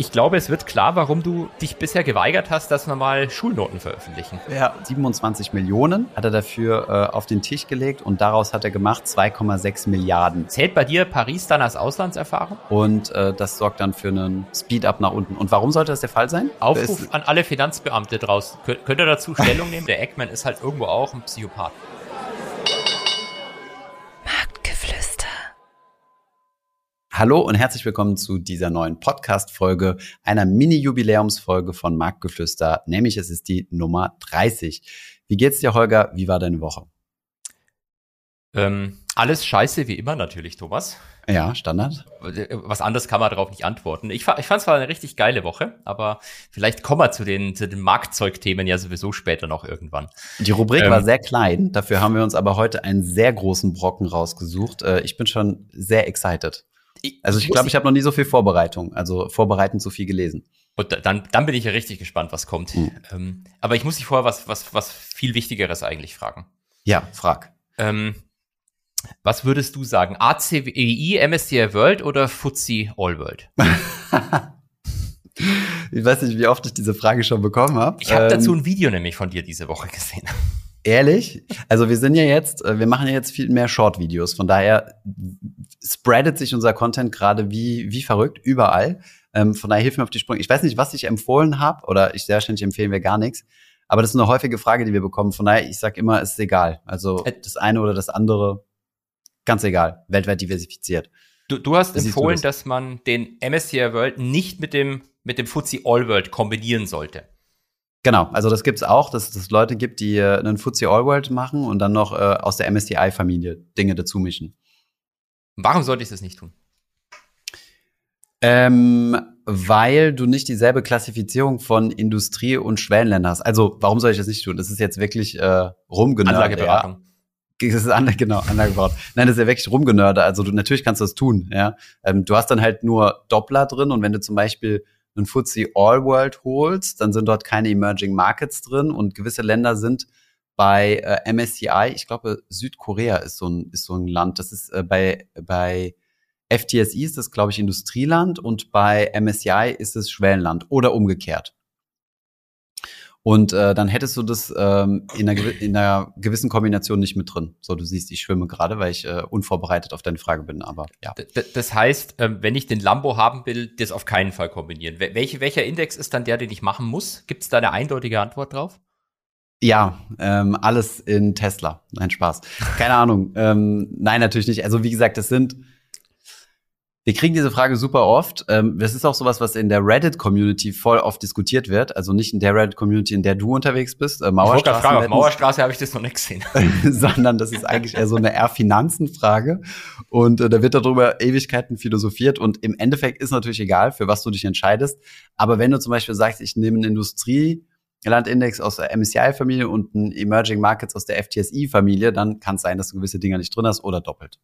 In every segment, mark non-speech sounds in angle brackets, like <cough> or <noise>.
Ich glaube, es wird klar, warum du dich bisher geweigert hast, dass wir mal Schulnoten veröffentlichen. Ja, 27 Millionen hat er dafür äh, auf den Tisch gelegt und daraus hat er gemacht 2,6 Milliarden. Zählt bei dir Paris dann als Auslandserfahrung? Und äh, das sorgt dann für einen Speed-up nach unten. Und warum sollte das der Fall sein? Aufruf an alle Finanzbeamte draußen. Könnt, könnt ihr dazu Stellung nehmen? Der Eggman ist halt irgendwo auch ein Psychopath. Hallo und herzlich willkommen zu dieser neuen Podcast-Folge, einer Mini-Jubiläumsfolge von Marktgeflüster, nämlich es ist die Nummer 30. Wie geht's dir, Holger? Wie war deine Woche? Ähm, alles scheiße, wie immer natürlich, Thomas. Ja, Standard. Was anderes kann man darauf nicht antworten. Ich, ich fand es war eine richtig geile Woche, aber vielleicht kommen wir zu den, zu den Marktzeugthemen ja sowieso später noch irgendwann. Die Rubrik ähm, war sehr klein, dafür haben wir uns aber heute einen sehr großen Brocken rausgesucht. Äh, ich bin schon sehr excited. Also ich glaube, ich habe noch nie so viel Vorbereitung, also vorbereitend so viel gelesen. Und dann, dann bin ich ja richtig gespannt, was kommt. Mhm. Ähm, aber ich muss dich vorher was, was, was viel Wichtigeres eigentlich fragen. Ja, frag. Ähm, was würdest du sagen? ACWI, MSCI World oder FTSE All World? <laughs> ich weiß nicht, wie oft ich diese Frage schon bekommen habe. Ich habe ähm, dazu ein Video nämlich von dir diese Woche gesehen. Ehrlich? Also wir sind ja jetzt, äh, wir machen ja jetzt viel mehr Short-Videos. Von daher spreadet sich unser Content gerade wie, wie verrückt überall. Ähm, von daher hilf mir auf die Sprünge. Ich weiß nicht, was ich empfohlen habe, oder ich sehr wahrscheinlich empfehlen wir gar nichts. Aber das ist eine häufige Frage, die wir bekommen. Von daher, ich sag immer, es ist egal. Also das eine oder das andere, ganz egal. Weltweit diversifiziert. Du, du hast empfohlen, du das? dass man den MSCI World nicht mit dem, mit dem FTSE All World kombinieren sollte. Genau, also das gibt's auch, dass es Leute gibt, die äh, einen FTSE All World machen und dann noch äh, aus der MSCI-Familie Dinge dazu mischen. Warum sollte ich das nicht tun? Ähm, weil du nicht dieselbe Klassifizierung von Industrie- und Schwellenländern hast. Also, warum soll ich das nicht tun? Das ist jetzt wirklich äh, rumgenördet. Anlageberatung. Ja. Das ist Anlage, genau, Anlageberatung. Nein, das ist ja wirklich rumgenördet. Also, du, natürlich kannst du das tun, ja. Ähm, du hast dann halt nur Doppler drin und wenn du zum Beispiel einen FTSE All World holst, dann sind dort keine Emerging Markets drin und gewisse Länder sind bei äh, MSCI, ich glaube Südkorea ist so ein ist so ein Land, das ist äh, bei bei FTSI ist das glaube ich Industrieland und bei MSCI ist es Schwellenland oder umgekehrt. Und äh, dann hättest du das ähm, in, einer, in einer gewissen Kombination nicht mit drin. So, du siehst, ich schwimme gerade, weil ich äh, unvorbereitet auf deine Frage bin, aber ja. Das heißt, ähm, wenn ich den Lambo haben will, das auf keinen Fall kombinieren. Welche, welcher Index ist dann der, den ich machen muss? Gibt es da eine eindeutige Antwort drauf? Ja, ähm, alles in Tesla. Nein, Spaß. Keine Ahnung. Ähm, nein, natürlich nicht. Also wie gesagt, das sind wir kriegen diese Frage super oft. Ähm, das ist auch sowas, was in der Reddit-Community voll oft diskutiert wird. Also nicht in der Reddit-Community, in der du unterwegs bist. Äh, Mauerstraße. Fragen, auf Mauerstraße habe ich das noch nicht gesehen. <laughs> sondern das ist eigentlich eher so eine eher Finanzenfrage. Und äh, da wird darüber Ewigkeiten philosophiert. Und im Endeffekt ist natürlich egal, für was du dich entscheidest. Aber wenn du zum Beispiel sagst, ich nehme einen Industrielandindex aus der MSCI-Familie und einen Emerging Markets aus der FTSI-Familie, dann kann es sein, dass du gewisse Dinge nicht drin hast oder doppelt.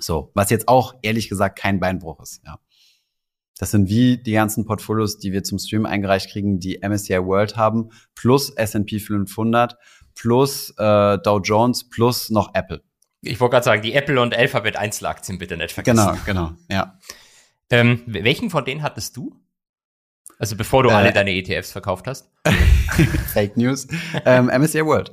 So, was jetzt auch ehrlich gesagt kein Beinbruch ist, ja. Das sind wie die ganzen Portfolios, die wir zum Stream eingereicht kriegen, die MSCI World haben, plus S&P 500, plus äh, Dow Jones, plus noch Apple. Ich wollte gerade sagen, die Apple und Alphabet Einzelaktien bitte nicht vergessen. Genau, genau, ja. Ähm, welchen von denen hattest du? Also bevor du äh, alle deine ETFs verkauft hast? <laughs> Fake News. ähm, MSCI World.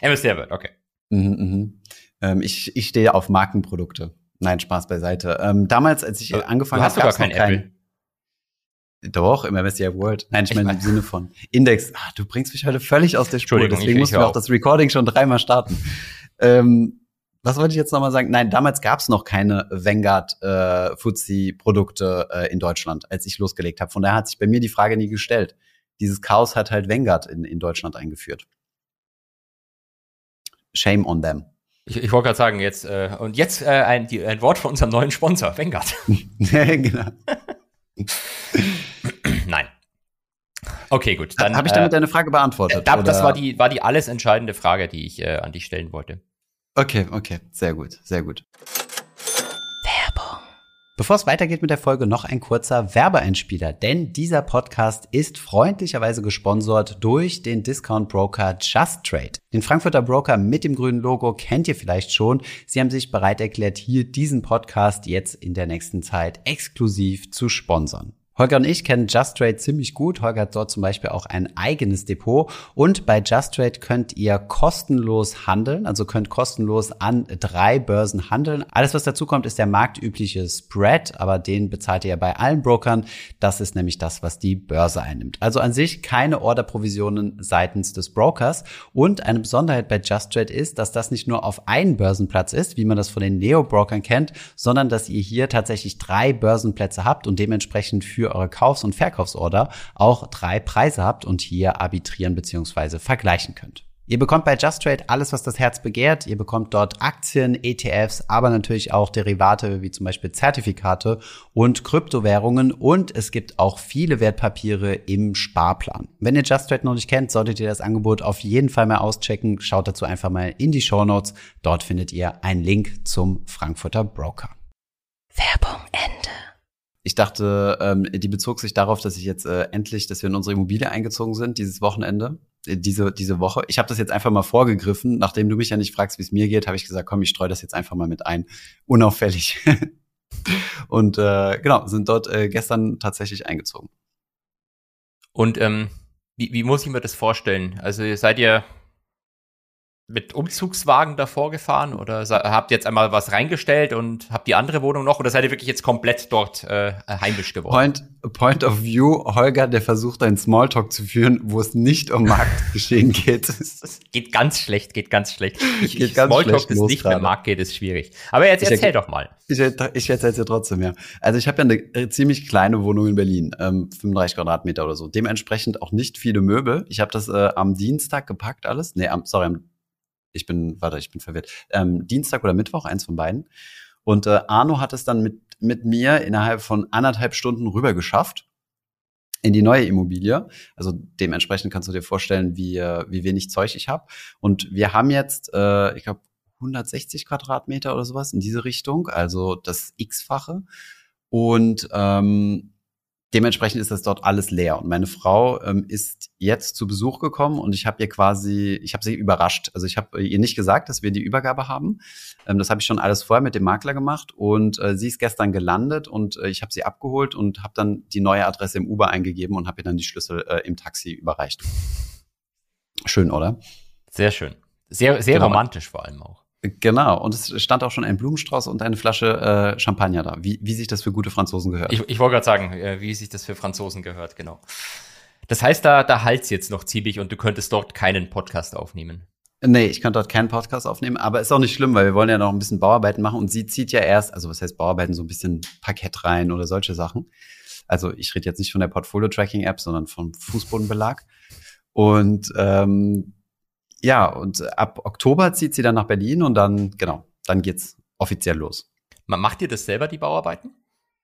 MSCI World, okay. Mhm, mhm. Ähm, ich, ich stehe auf Markenprodukte. Nein, Spaß beiseite. Ähm, damals, als ich angefangen habe, gab es kein Apple. Kein, doch, im MSCI World. Nein, ich, ich meine im Sinne von Index. Ah, du bringst mich heute völlig aus der Spur. Deswegen mussten wir auch das Recording schon dreimal starten. <laughs> ähm, was wollte ich jetzt nochmal sagen? Nein, damals gab es noch keine Vanguard äh, FTSE-Produkte äh, in Deutschland, als ich losgelegt habe. Von daher hat sich bei mir die Frage nie gestellt. Dieses Chaos hat halt Vanguard in, in Deutschland eingeführt. Shame on them. Ich, ich wollte gerade sagen, jetzt, äh, und jetzt äh, ein, die, ein Wort von unserem neuen Sponsor, Vanguard. <laughs> genau. Nein. Okay, gut. Dann habe ich damit äh, deine Frage beantwortet. Äh, das war die, war die alles entscheidende Frage, die ich äh, an dich stellen wollte. Okay, okay, sehr gut, sehr gut. Bevor es weitergeht mit der Folge, noch ein kurzer Werbeeinspieler, denn dieser Podcast ist freundlicherweise gesponsert durch den Discount Broker Just Trade. Den Frankfurter Broker mit dem grünen Logo kennt ihr vielleicht schon. Sie haben sich bereit erklärt, hier diesen Podcast jetzt in der nächsten Zeit exklusiv zu sponsern. Holger und ich kennen Just Trade ziemlich gut. Holger hat dort zum Beispiel auch ein eigenes Depot. Und bei Just Trade könnt ihr kostenlos handeln, also könnt kostenlos an drei Börsen handeln. Alles, was dazu kommt, ist der marktübliche Spread, aber den bezahlt ihr ja bei allen Brokern. Das ist nämlich das, was die Börse einnimmt. Also an sich keine Orderprovisionen seitens des Brokers. Und eine Besonderheit bei Just Trade ist, dass das nicht nur auf einen Börsenplatz ist, wie man das von den Neo-Brokern kennt, sondern dass ihr hier tatsächlich drei Börsenplätze habt und dementsprechend für eure Kaufs- und Verkaufsorder auch drei Preise habt und hier arbitrieren bzw. vergleichen könnt. Ihr bekommt bei Just Trade alles, was das Herz begehrt. Ihr bekommt dort Aktien, ETFs, aber natürlich auch Derivate wie zum Beispiel Zertifikate und Kryptowährungen und es gibt auch viele Wertpapiere im Sparplan. Wenn ihr Just Trade noch nicht kennt, solltet ihr das Angebot auf jeden Fall mal auschecken. Schaut dazu einfach mal in die Show Notes. Dort findet ihr einen Link zum Frankfurter Broker. Werbung Ende. Ich dachte, ähm, die bezog sich darauf, dass ich jetzt äh, endlich, dass wir in unsere Immobilie eingezogen sind, dieses Wochenende, äh, diese, diese Woche. Ich habe das jetzt einfach mal vorgegriffen. Nachdem du mich ja nicht fragst, wie es mir geht, habe ich gesagt, komm, ich streue das jetzt einfach mal mit ein. Unauffällig. <laughs> Und äh, genau, sind dort äh, gestern tatsächlich eingezogen. Und ähm, wie, wie muss ich mir das vorstellen? Also seid ihr mit Umzugswagen davor gefahren oder habt ihr jetzt einmal was reingestellt und habt die andere Wohnung noch oder seid ihr wirklich jetzt komplett dort äh, heimisch geworden? Point, point of view, Holger, der versucht einen Smalltalk zu führen, wo es nicht um Marktgeschehen <laughs> geht. Das geht ganz schlecht, geht ganz schlecht. Ich, geht ich, ganz Smalltalk, das nicht mehr Markt geht, ist schwierig. Aber jetzt ich erzähl doch mal. Ich, ich erzähl's dir trotzdem, ja. Also ich habe ja eine äh, ziemlich kleine Wohnung in Berlin, ähm, 35 Quadratmeter oder so. Dementsprechend auch nicht viele Möbel. Ich habe das äh, am Dienstag gepackt alles. Nee, am, sorry, am ich bin, warte, ich bin verwirrt, ähm, Dienstag oder Mittwoch, eins von beiden. Und äh, Arno hat es dann mit, mit mir innerhalb von anderthalb Stunden rüber geschafft in die neue Immobilie. Also dementsprechend kannst du dir vorstellen, wie, äh, wie wenig Zeug ich habe. Und wir haben jetzt, äh, ich glaube, 160 Quadratmeter oder sowas in diese Richtung, also das X-fache. Und ähm, dementsprechend ist das dort alles leer. Und meine Frau ähm, ist jetzt zu Besuch gekommen und ich habe ihr quasi, ich habe sie überrascht. Also ich habe ihr nicht gesagt, dass wir die Übergabe haben. Ähm, das habe ich schon alles vorher mit dem Makler gemacht und äh, sie ist gestern gelandet und äh, ich habe sie abgeholt und habe dann die neue Adresse im Uber eingegeben und habe ihr dann die Schlüssel äh, im Taxi überreicht. Schön, oder? Sehr schön. Sehr, sehr genau. romantisch vor allem auch. Genau, und es stand auch schon ein Blumenstrauß und eine Flasche äh, Champagner da, wie, wie sich das für gute Franzosen gehört. Ich, ich wollte gerade sagen, äh, wie sich das für Franzosen gehört, genau. Das heißt, da, da halt's jetzt noch ziemlich und du könntest dort keinen Podcast aufnehmen. Nee, ich kann dort keinen Podcast aufnehmen, aber ist auch nicht schlimm, weil wir wollen ja noch ein bisschen Bauarbeiten machen und sie zieht ja erst, also was heißt Bauarbeiten, so ein bisschen Parkett rein oder solche Sachen. Also ich rede jetzt nicht von der Portfolio-Tracking-App, sondern vom Fußbodenbelag. Und ähm, ja, und ab Oktober zieht sie dann nach Berlin und dann, genau, dann geht's offiziell los. Macht ihr das selber, die Bauarbeiten?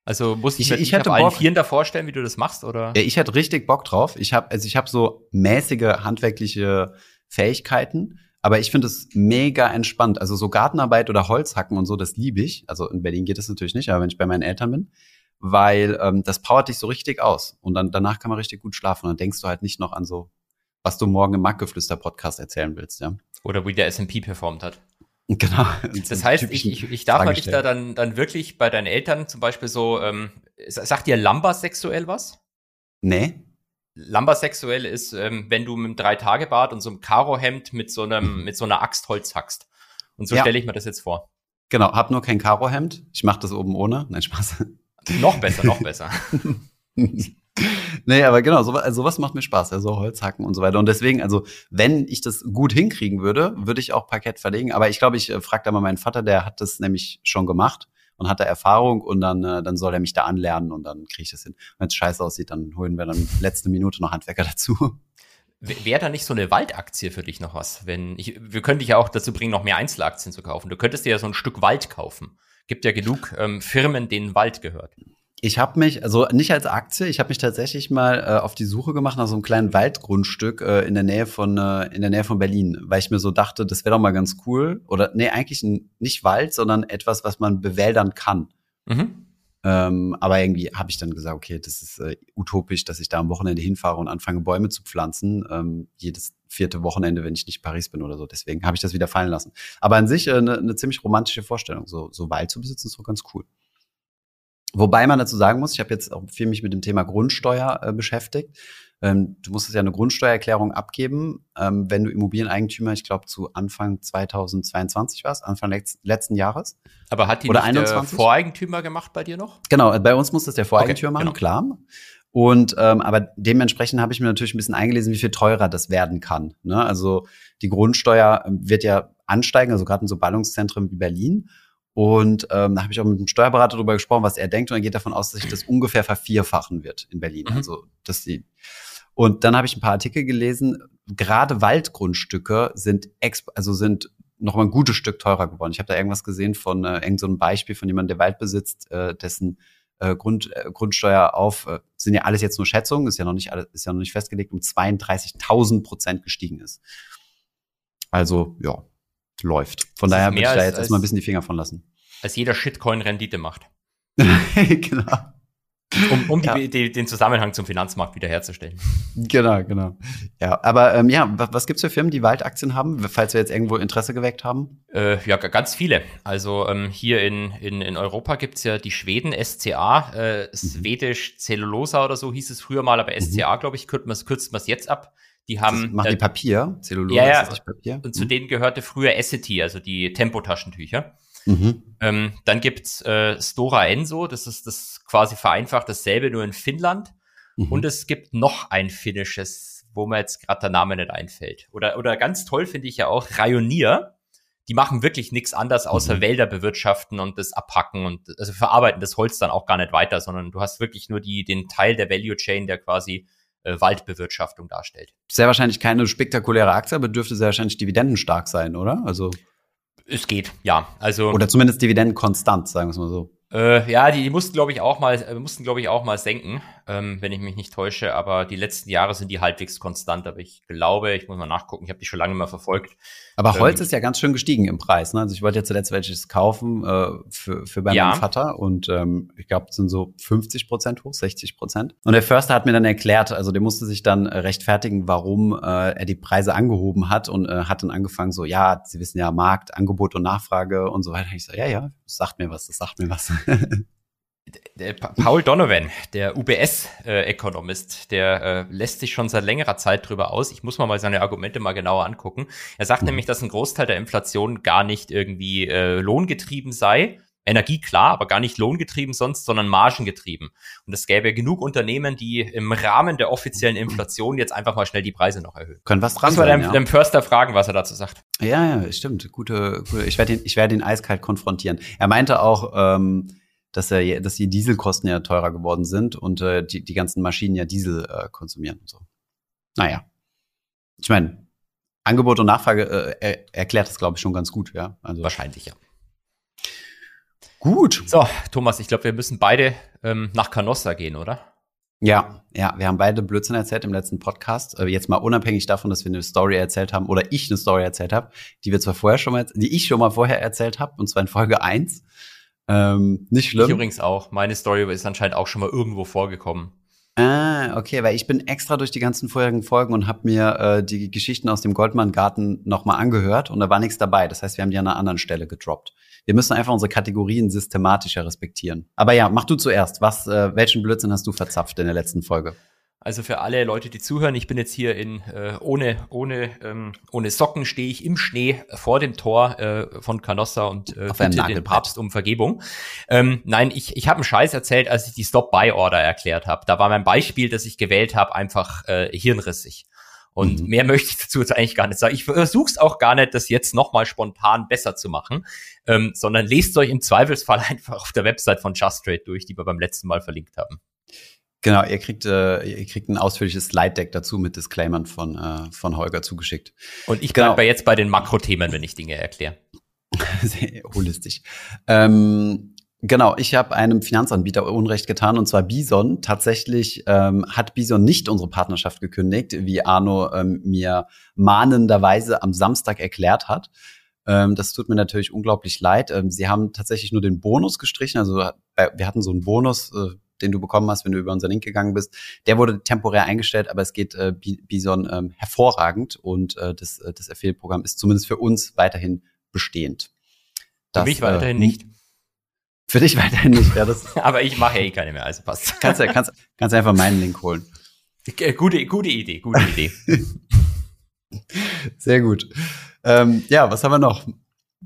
Also muss ich, ich, ich hätte allen Vieren da vorstellen, wie du das machst, oder? Ja, ich hätte richtig Bock drauf. Ich habe also ich habe so mäßige handwerkliche Fähigkeiten, aber ich finde es mega entspannt. Also so Gartenarbeit oder Holzhacken und so, das liebe ich. Also in Berlin geht das natürlich nicht, aber wenn ich bei meinen Eltern bin, weil ähm, das powert dich so richtig aus und dann danach kann man richtig gut schlafen und dann denkst du halt nicht noch an so was du morgen im Marktgeflüster-Podcast erzählen willst, ja. Oder wie der S&P performt hat. Genau. Das heißt, ich, ich, ich darf halt dich da dann, dann wirklich bei deinen Eltern zum Beispiel so, ähm, sagt dir Lambasexuell was? Nee. Lambasexuell ist, ähm, wenn du mit einem Drei-Tage-Bart und so einem Karohemd mit so einem, mit so einer Axt Holz hackst. Und so ja. stelle ich mir das jetzt vor. Genau, hab nur kein Karohemd. Ich mache das oben ohne. Nein, Spaß. noch besser, noch besser. <laughs> nee, aber genau, sowas, also sowas macht mir Spaß, ja, so Holzhacken und so weiter. Und deswegen, also wenn ich das gut hinkriegen würde, würde ich auch Parkett verlegen. Aber ich glaube, ich äh, frage da mal meinen Vater, der hat das nämlich schon gemacht und hat da Erfahrung und dann, äh, dann soll er mich da anlernen und dann kriege ich das hin. Wenn es scheiße aussieht, dann holen wir dann letzte Minute noch Handwerker dazu. Wäre da nicht so eine Waldaktie für dich noch was? Wenn ich, wir können dich ja auch dazu bringen, noch mehr Einzelaktien zu kaufen. Du könntest dir ja so ein Stück Wald kaufen. Gibt ja genug ähm, Firmen, denen Wald gehört. Ich habe mich, also nicht als Aktie, ich habe mich tatsächlich mal äh, auf die Suche gemacht nach so einem kleinen Waldgrundstück äh, in der Nähe von äh, in der Nähe von Berlin, weil ich mir so dachte, das wäre doch mal ganz cool. Oder nee, eigentlich ein, nicht Wald, sondern etwas, was man bewäldern kann. Mhm. Ähm, aber irgendwie habe ich dann gesagt, okay, das ist äh, utopisch, dass ich da am Wochenende hinfahre und anfange, Bäume zu pflanzen. Ähm, jedes vierte Wochenende, wenn ich nicht in Paris bin oder so. Deswegen habe ich das wieder fallen lassen. Aber an sich eine äh, ne ziemlich romantische Vorstellung. So, so Wald zu besitzen ist doch ganz cool. Wobei man dazu sagen muss, ich habe jetzt auch viel mich mit dem Thema Grundsteuer äh, beschäftigt. Ähm, du musstest ja eine Grundsteuererklärung abgeben, ähm, wenn du Immobilieneigentümer, ich glaube zu Anfang 2022 warst, Anfang letz letzten Jahres. Aber hat die Oder nicht 21? der Voreigentümer gemacht bei dir noch? Genau, äh, bei uns muss das der Voreigentümer Okay, machen, genau. klar. Und ähm, aber dementsprechend habe ich mir natürlich ein bisschen eingelesen, wie viel teurer das werden kann. Ne? Also die Grundsteuer ähm, wird ja ansteigen, also gerade in so Ballungszentren wie Berlin. Und ähm, da habe ich auch mit dem Steuerberater darüber gesprochen, was er denkt, und er geht davon aus, dass sich das ungefähr vervierfachen wird in Berlin. Mhm. Also dass die und dann habe ich ein paar Artikel gelesen. Gerade Waldgrundstücke sind exp also sind noch mal ein gutes Stück teurer geworden. Ich habe da irgendwas gesehen von äh, irgend so einem Beispiel von jemandem, der Wald besitzt, äh, dessen äh, Grund, äh, Grundsteuer auf äh, sind ja alles jetzt nur Schätzungen, ist ja noch nicht alles, ist ja noch nicht festgelegt, um 32.000 Prozent gestiegen ist. Also ja, läuft. Von Das daher würde ich da jetzt erstmal ein bisschen die Finger von lassen. Als jeder Shitcoin Rendite macht. <laughs> genau. Um, um Ja. die, die, den Zusammenhang zum Finanzmarkt wiederherzustellen. Genau, genau. Ja, aber ähm, ja, was, was gibt's für Firmen, die Waldaktien haben, falls wir jetzt irgendwo Interesse geweckt haben? Äh, ja, ganz viele. Also ähm, hier in, in, in Europa gibt's ja die Schweden, SCA, äh, Swedish Cellulosa oder so hieß es früher mal, aber SCA, glaube ich, kürzt man man's jetzt ab. Die haben, das machen die Papier, Zellulose, Ja, ja. Papier? und zu denen gehörte früher Essity, also die Tempotaschentücher. Mhm. Ähm, dann gibt's äh, Stora Enso, das ist das quasi vereinfacht dasselbe, nur in Finnland. Mhm. Und es gibt noch ein finnisches, wo mir jetzt gerade der Name nicht einfällt. Oder, oder ganz toll finde ich ja auch Rayonier. Die machen wirklich nichts anderes außer Mhm. Wälder bewirtschaften und das abhacken und also verarbeiten das Holz dann auch gar nicht weiter, sondern du hast wirklich nur die, den Teil der Value Chain, der quasi äh, Waldbewirtschaftung darstellt. Sehr wahrscheinlich keine spektakuläre Aktie, aber dürfte sehr wahrscheinlich dividendenstark sein, oder? Also, Es geht, ja. Also oder zumindest dividendenkonstant, sagen wir es mal so. Äh, ja, die, die mussten, glaube ich, auch mal, äh, mussten, glaube ich, auch mal senken, ähm, wenn ich mich nicht täusche. Aber die letzten Jahre sind die halbwegs konstant. Aber ich glaube, ich muss mal nachgucken, ich habe die schon lange mal verfolgt. Aber Ähm, Holz ist ja ganz schön gestiegen im Preis. Ne? Also ich wollte ja zuletzt welches kaufen äh, für, für bei Ja. meinem Vater und ähm, ich glaube, es sind so 50 Prozent hoch, 60 Prozent. Und der Förster hat mir dann erklärt, also der musste sich dann äh, rechtfertigen, warum äh, er die Preise angehoben hat und äh, hat dann angefangen so, ja, Sie wissen ja, Markt, Angebot und Nachfrage und so weiter. Ich so, ja, ja, das sagt mir was, das sagt mir was. <laughs> Der Pa- Paul Donovan, der UBS-Ökonomist, der äh, lässt sich schon seit längerer Zeit drüber aus. Ich muss mal mal seine Argumente mal genauer angucken. Er sagt Mhm. nämlich, dass ein Großteil der Inflation gar nicht irgendwie äh, lohngetrieben sei. Energie klar, aber gar nicht lohngetrieben sonst, sondern margengetrieben. Und es gäbe genug Unternehmen, die im Rahmen der offiziellen Inflation jetzt einfach mal schnell die Preise noch erhöhen. Können was dran man sein, dem, ja. dem Förster fragen, was er dazu sagt. Ja, ja, stimmt. Gute, gute. Ich werde ihn, ich werde ihn eiskalt konfrontieren. Er meinte auch, ähm, dass er, dass die Dieselkosten ja teurer geworden sind und äh, die, die ganzen Maschinen ja Diesel äh, konsumieren und so. Naja. Ich meine, Angebot und Nachfrage äh, er, erklärt das, glaube ich, schon ganz gut, ja. Also Wahrscheinlich, ja. gut. So, Thomas, ich glaube, wir müssen beide ähm, nach Canossa gehen, oder? Ja, ja, wir haben beide Blödsinn erzählt im letzten Podcast. Äh, jetzt mal unabhängig davon, dass wir eine Story erzählt haben oder ich eine Story erzählt habe, die wir zwar vorher schon mal, die ich schon mal vorher erzählt habe, und zwar in Folge eins. Ähm, nicht Ich schlimm. übrigens auch. Meine Story ist anscheinend auch schon mal irgendwo vorgekommen. Ah, okay, weil ich bin extra durch die ganzen vorherigen Folgen und habe mir äh, die Geschichten aus dem Goldmann-Garten nochmal angehört und da war nichts dabei. Das heißt, wir haben die an einer anderen Stelle gedroppt. Wir müssen einfach unsere Kategorien systematischer respektieren. Aber ja, mach du zuerst. Was, äh, welchen Blödsinn hast du verzapft in der letzten Folge? Also für alle Leute, die zuhören, ich bin jetzt hier in äh, ohne ohne ähm, ohne Socken stehe ich im Schnee vor dem Tor äh, von Canossa und äh, bitte den. Papst um Vergebung. Ähm, nein, ich ich habe einen Scheiß erzählt, als ich die Stop-Buy-Order erklärt habe. Da war mein Beispiel, das ich gewählt habe, einfach äh, hirnrissig. Und Mhm. mehr möchte ich dazu jetzt eigentlich gar nicht sagen. Ich versuche es auch gar nicht, das jetzt nochmal spontan besser zu machen, ähm, sondern lest euch im Zweifelsfall <laughs> einfach auf der Website von Just Trade durch, die wir beim letzten Mal verlinkt haben. Genau, ihr kriegt, äh, ihr kriegt ein ausführliches Slide-Deck dazu mit Disclaimern von, äh, von Holger zugeschickt. Und ich Genau. bleibe jetzt bei den Makrothemen, wenn ich Dinge erkläre. Sehr <laughs> holistisch. Ähm, genau, ich habe einem Finanzanbieter Unrecht getan und zwar Bison. Tatsächlich ähm, hat Bison nicht unsere Partnerschaft gekündigt, wie Arno ähm, mir mahnenderweise am Samstag erklärt hat. Ähm, das tut mir natürlich unglaublich leid. Ähm, sie haben tatsächlich nur den Bonus gestrichen. Also äh, wir hatten so einen Bonus, äh, den du bekommen hast, wenn du über unseren Link gegangen bist. Der wurde temporär eingestellt, aber es geht äh, Bi- Bison ähm, hervorragend und äh, das, äh, das Affiliate-Programm ist zumindest für uns weiterhin bestehend. Für mich weiterhin nicht. Für dich weiterhin nicht, ja. Das <laughs> Aber ich mache ja eh keine mehr, also passt. kannst ja kannst, kannst einfach meinen Link holen. Äh, Gute, gute Idee, gute Idee. <laughs> Sehr gut. Ähm, ja, was haben wir noch?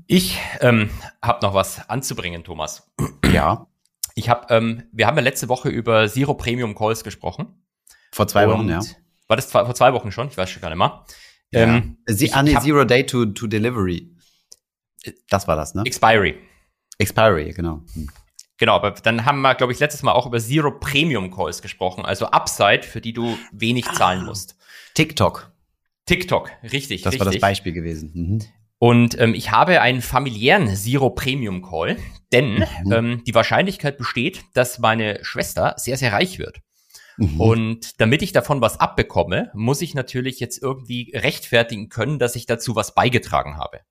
Ich ähm, habe noch was anzubringen, Thomas. Ja, Ich habe, ähm, wir haben ja letzte Woche über Zero Premium Calls gesprochen. vor zwei Wochen, ja. War das vor zwei Wochen schon? Ich weiß schon gar nicht mehr. Ähm, Sie, ich ah, nee, Zero Day to, to Delivery. Das war das, ne? Expiry. Expiry, genau. Hm. Genau, aber dann haben wir, glaube ich, letztes Mal auch über Zero Premium Calls gesprochen, also Upside, für die du wenig Ah. zahlen musst. TikTok, TikTok, richtig, das richtig. war das Beispiel gewesen. Mhm. Und ähm, ich habe einen familiären Zero Premium Call, denn Mhm. ähm, die Wahrscheinlichkeit besteht, dass meine Schwester sehr, sehr reich wird. Mhm. Und damit ich davon was abbekomme, muss ich natürlich jetzt irgendwie rechtfertigen können, dass ich dazu was beigetragen habe.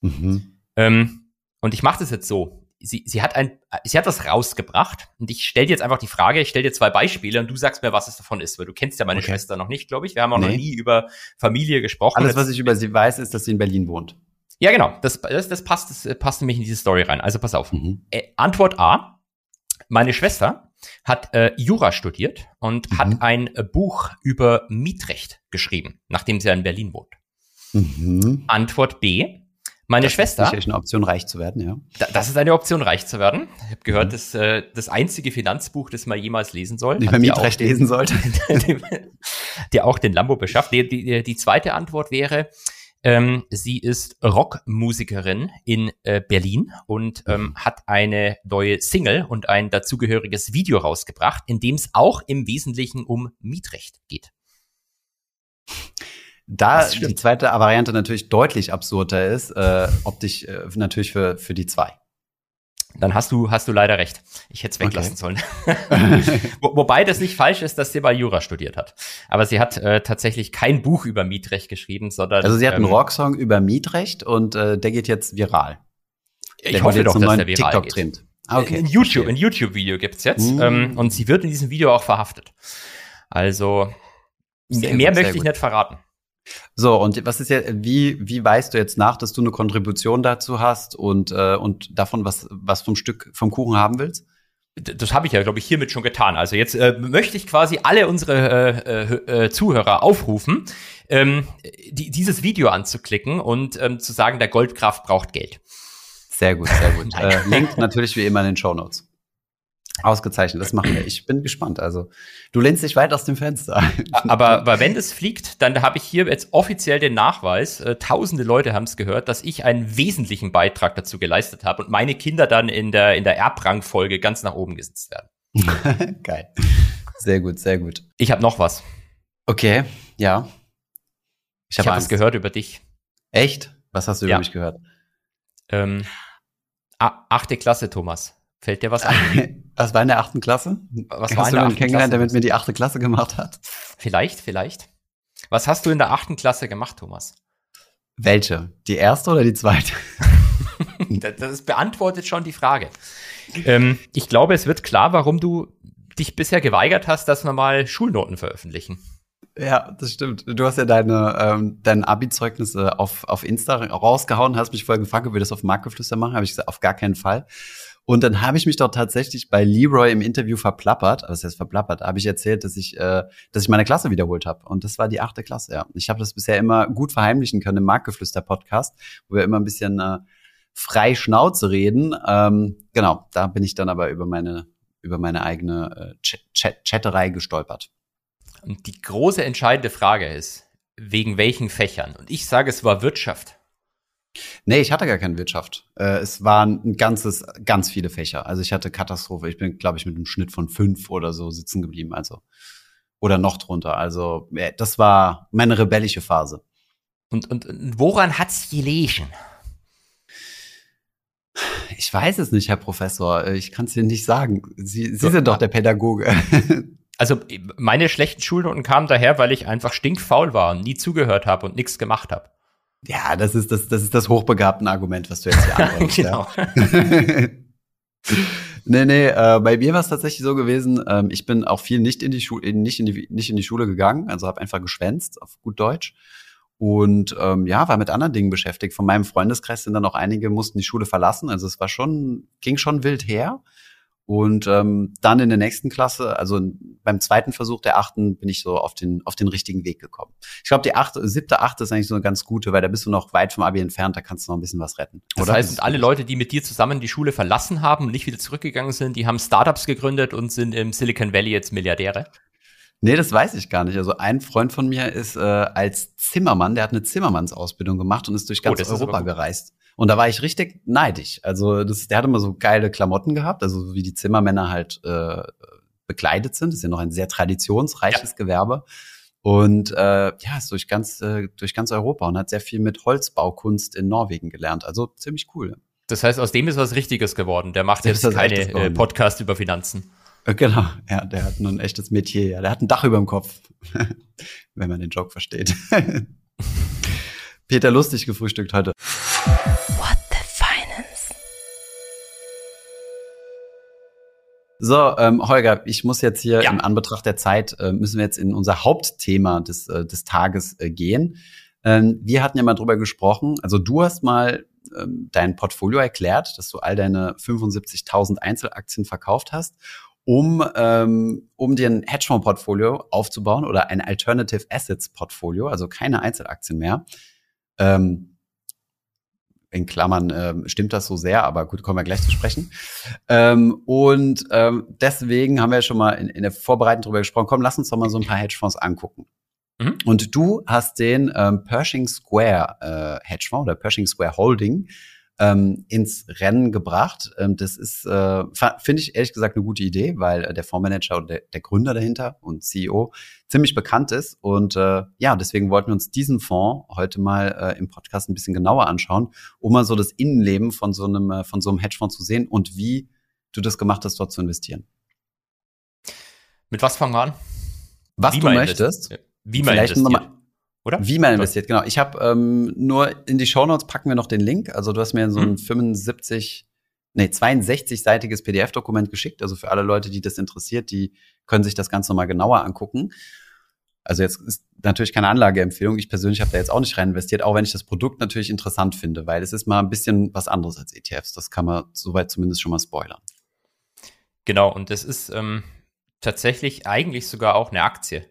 Mhm. Ähm, und ich mache das jetzt so. Sie, sie, hat ein, sie hat was rausgebracht und ich stelle dir jetzt einfach die Frage, ich stelle dir zwei Beispiele und du sagst mir, was es davon ist, weil du kennst ja meine Okay. Schwester noch nicht, glaube ich. Wir haben auch noch Nee. nie über Familie gesprochen. Alles, was ich über sie weiß, ist, dass sie in Berlin wohnt. Ja, genau, das, das, das passt, das äh, passt nämlich in diese Story rein. Also pass auf. Mhm. Äh, Antwort A. Meine Schwester hat äh, Jura studiert und Mhm. hat ein äh, Buch über Mietrecht geschrieben, nachdem sie ja in Berlin wohnt. Mhm. Antwort B. Meine Das ist Schwester, sicherlich eine Option, reich zu werden, ja. da, das ist eine Option, reich zu werden. Ich habe gehört, Mhm. das äh, das einzige Finanzbuch, das man jemals lesen soll. Die man die Mietrecht lesen sollte. <laughs> der auch den Lambo beschafft. Die, die, die zweite Antwort wäre, ähm, sie ist Rockmusikerin in äh, Berlin und ähm, hat eine neue Single und ein dazugehöriges Video rausgebracht, in dem es auch im Wesentlichen um Mietrecht geht. Da die zweite Variante natürlich deutlich absurder ist, äh, optisch äh, natürlich für, für die zwei. Dann hast du, hast du leider recht. Ich hätte es weglassen Okay. sollen. <laughs> Wo, wobei das nicht falsch ist, dass sie mal Jura studiert hat. Aber sie hat äh, tatsächlich kein Buch über Mietrecht geschrieben, sondern. Also sie hat einen ähm, Rocksong über Mietrecht und äh, der geht jetzt viral. Ich der hoffe wird doch, dass der viral geht. TikTok-Trend. Ah, okay. Ein YouTube, ein YouTube-Video gibt's jetzt. Mm. Ähm, und sie wird in diesem Video auch verhaftet. Also Sehr mehr gut, möchte ich gut. nicht verraten. So, und was ist ja, wie, wie weißt du jetzt nach, dass du eine Kontribution dazu hast und, äh, und davon was, was vom Stück, vom Kuchen haben willst? Das habe ich ja, glaube ich, hiermit schon getan. Also jetzt äh, möchte ich quasi alle unsere äh, äh, äh, Zuhörer aufrufen, ähm, die, dieses Video anzuklicken und ähm, zu sagen, der Goldkraft braucht Geld. Sehr gut, sehr gut. <laughs> Äh, Link natürlich wie immer in den Show Notes. Ausgezeichnet, das machen wir. Ich bin gespannt. Also, du lehnst dich weit aus dem Fenster. Aber, aber wenn das fliegt, dann habe ich hier jetzt offiziell den Nachweis, äh, tausende Leute haben es gehört, dass ich einen wesentlichen Beitrag dazu geleistet habe und meine Kinder dann in der, in der Erbrangfolge ganz nach oben gesetzt werden. <laughs> Geil. Sehr gut, sehr gut. Ich habe noch was. Okay, ja. Ich hab habe was Angst. gehört über dich. Echt? Was hast du über Ja. mich gehört? Ähm, achte Klasse, Thomas. Fällt dir was ein? <laughs> Was war in der achten Klasse? Was Hast war in du der achten kennengelernt, der mit mir die achte Klasse gemacht hat? Vielleicht, vielleicht. Was hast du in der achten Klasse gemacht, Thomas? Welche? Die erste oder die zweite? <laughs> Das, das beantwortet schon die Frage. Ähm, ich glaube, es wird klar, warum du dich bisher geweigert hast, dass wir mal Schulnoten veröffentlichen. Ja, das stimmt. Du hast ja deine, ähm, dein Abi-Zeugnisse auf, auf Insta rausgehauen, hast mich vorher gefragt, ob wir das auf Marktgeflüster machen. Habe ich gesagt, auf gar keinen Fall. Und dann habe ich mich doch tatsächlich bei Leroy im Interview verplappert. Also das heißt verplappert, habe ich erzählt, dass ich, äh, dass ich meine Klasse wiederholt habe. Und das war die achte Klasse, ja. Ich habe das bisher immer gut verheimlichen können im Marktgeflüster-Podcast, wo wir immer ein bisschen äh, frei Schnauze reden. Ähm, genau, da bin ich dann aber über meine, über meine eigene äh, Ch Chat Chatterei gestolpert. Und die große entscheidende Frage ist, wegen welchen Fächern? Und ich sage, es war Wirtschaft. Nee, ich hatte gar keine Wirtschaft. Äh, es waren ein ganzes, ganz viele Fächer. Also ich hatte Katastrophe. Ich bin, glaube ich, mit einem Schnitt von fünf oder so sitzen geblieben. Also oder noch drunter. Also äh, das war meine rebellische Phase. Und, und, und woran hat's gelegen? Ich weiß es nicht, Herr Professor. Äh, Ich kann es dir nicht sagen. Sie, Sie So, sind doch der Pädagoge. <laughs> Also meine schlechten Schulnoten kamen daher, weil ich einfach stinkfaul war und nie zugehört habe und nichts gemacht habe. Ja, das ist das, das ist das hochbegabten Argument, was du jetzt hier <laughs> anwendest. Genau. <laughs> Nee, nee, äh, bei mir war es tatsächlich so gewesen, ähm, ich bin auch viel nicht in die Schule, nicht in die, nicht in die Schule gegangen, also habe einfach geschwänzt, auf gut Deutsch. und ähm, ja, war mit anderen Dingen beschäftigt. Von meinem Freundeskreis sind dann auch einige, mussten die Schule verlassen. Also es war schon, ging schon wild her. Und ähm, dann in der nächsten Klasse, also beim zweiten Versuch der achten, bin ich so auf den, auf den richtigen Weg gekommen. Ich glaube, die achte, siebte, achte ist eigentlich so eine ganz gute, weil da bist du noch weit vom Abi entfernt, da kannst du noch ein bisschen was retten. Das oder? heißt, alle Leute, die mit dir zusammen die Schule verlassen haben und nicht wieder zurückgegangen sind, die haben Startups gegründet und sind im Silicon Valley jetzt Milliardäre? Nee, das weiß ich gar nicht. Also ein Freund von mir ist äh, als Zimmermann, der hat eine Zimmermannsausbildung gemacht und ist durch ganz Oh, das ist Europa gereist. Und da war ich richtig neidisch. Also das, der hat immer so geile Klamotten gehabt, also so wie die Zimmermänner halt äh, bekleidet sind. Das ist ja noch ein sehr traditionsreiches Gewerbe. Und äh, ja, ist durch ganz, äh, durch ganz Europa und hat sehr viel mit Holzbaukunst in Norwegen gelernt. Also ziemlich cool. Das heißt, aus dem ist was Richtiges geworden. Der macht jetzt keine äh. Podcast über Finanzen. Äh, Genau, ja, der hat nun ein echtes Metier. Ja, der hat ein Dach über dem Kopf, <laughs> wenn man den Joke versteht. <laughs> Peter lustig gefrühstückt heute. What the Finance? So, ähm, Holger, ich muss jetzt hier Ja. im Anbetracht der Zeit, äh, müssen wir jetzt in unser Hauptthema des, äh, des Tages äh, gehen. Ähm, wir hatten ja mal drüber gesprochen, also du hast mal ähm, dein Portfolio erklärt, dass du all deine 75.000 Einzelaktien verkauft hast, um, ähm, um dir ein Hedgefonds-Portfolio aufzubauen oder ein Alternative Assets-Portfolio, also keine Einzelaktien mehr. Ähm, in Klammern ähm, stimmt das so sehr, aber gut, kommen wir gleich zu sprechen. Ähm, und ähm, deswegen haben wir ja schon mal in, in der Vorbereitung drüber gesprochen. Komm, lass uns doch mal so ein paar Hedgefonds angucken. Mhm. Und du hast den ähm, Pershing Square äh, Hedgefonds oder Pershing Square Holding ähm, ins Rennen gebracht. Ähm, das ist, äh, finde ich ehrlich gesagt eine gute Idee, weil äh, der Fondsmanager und der, der Gründer dahinter und CEO ziemlich bekannt ist. Und äh, ja, deswegen wollten wir uns diesen Fonds heute mal äh, im Podcast ein bisschen genauer anschauen, um mal so das Innenleben von so einem, äh, von so einem Hedgefonds zu sehen und wie du das gemacht hast, dort zu investieren. Mit was fangen wir an? Was Wie du möchtest. Wie man Vielleicht investiert. noch mal- Oder? Wie man investiert, genau. Ich habe ähm, nur in die Shownotes packen wir noch den Link. Also du hast mir so ein Mhm. 75, nee, 62-seitiges PDF-Dokument geschickt. Also für alle Leute, die das interessiert, die können sich das Ganze nochmal genauer angucken. Also jetzt ist natürlich keine Anlageempfehlung. Ich persönlich habe da jetzt auch nicht rein investiert, auch wenn ich das Produkt natürlich interessant finde, weil es ist mal ein bisschen was anderes als ETFs. Das kann man soweit zumindest schon mal spoilern. Genau, und das ist ähm, tatsächlich eigentlich sogar auch eine Aktie.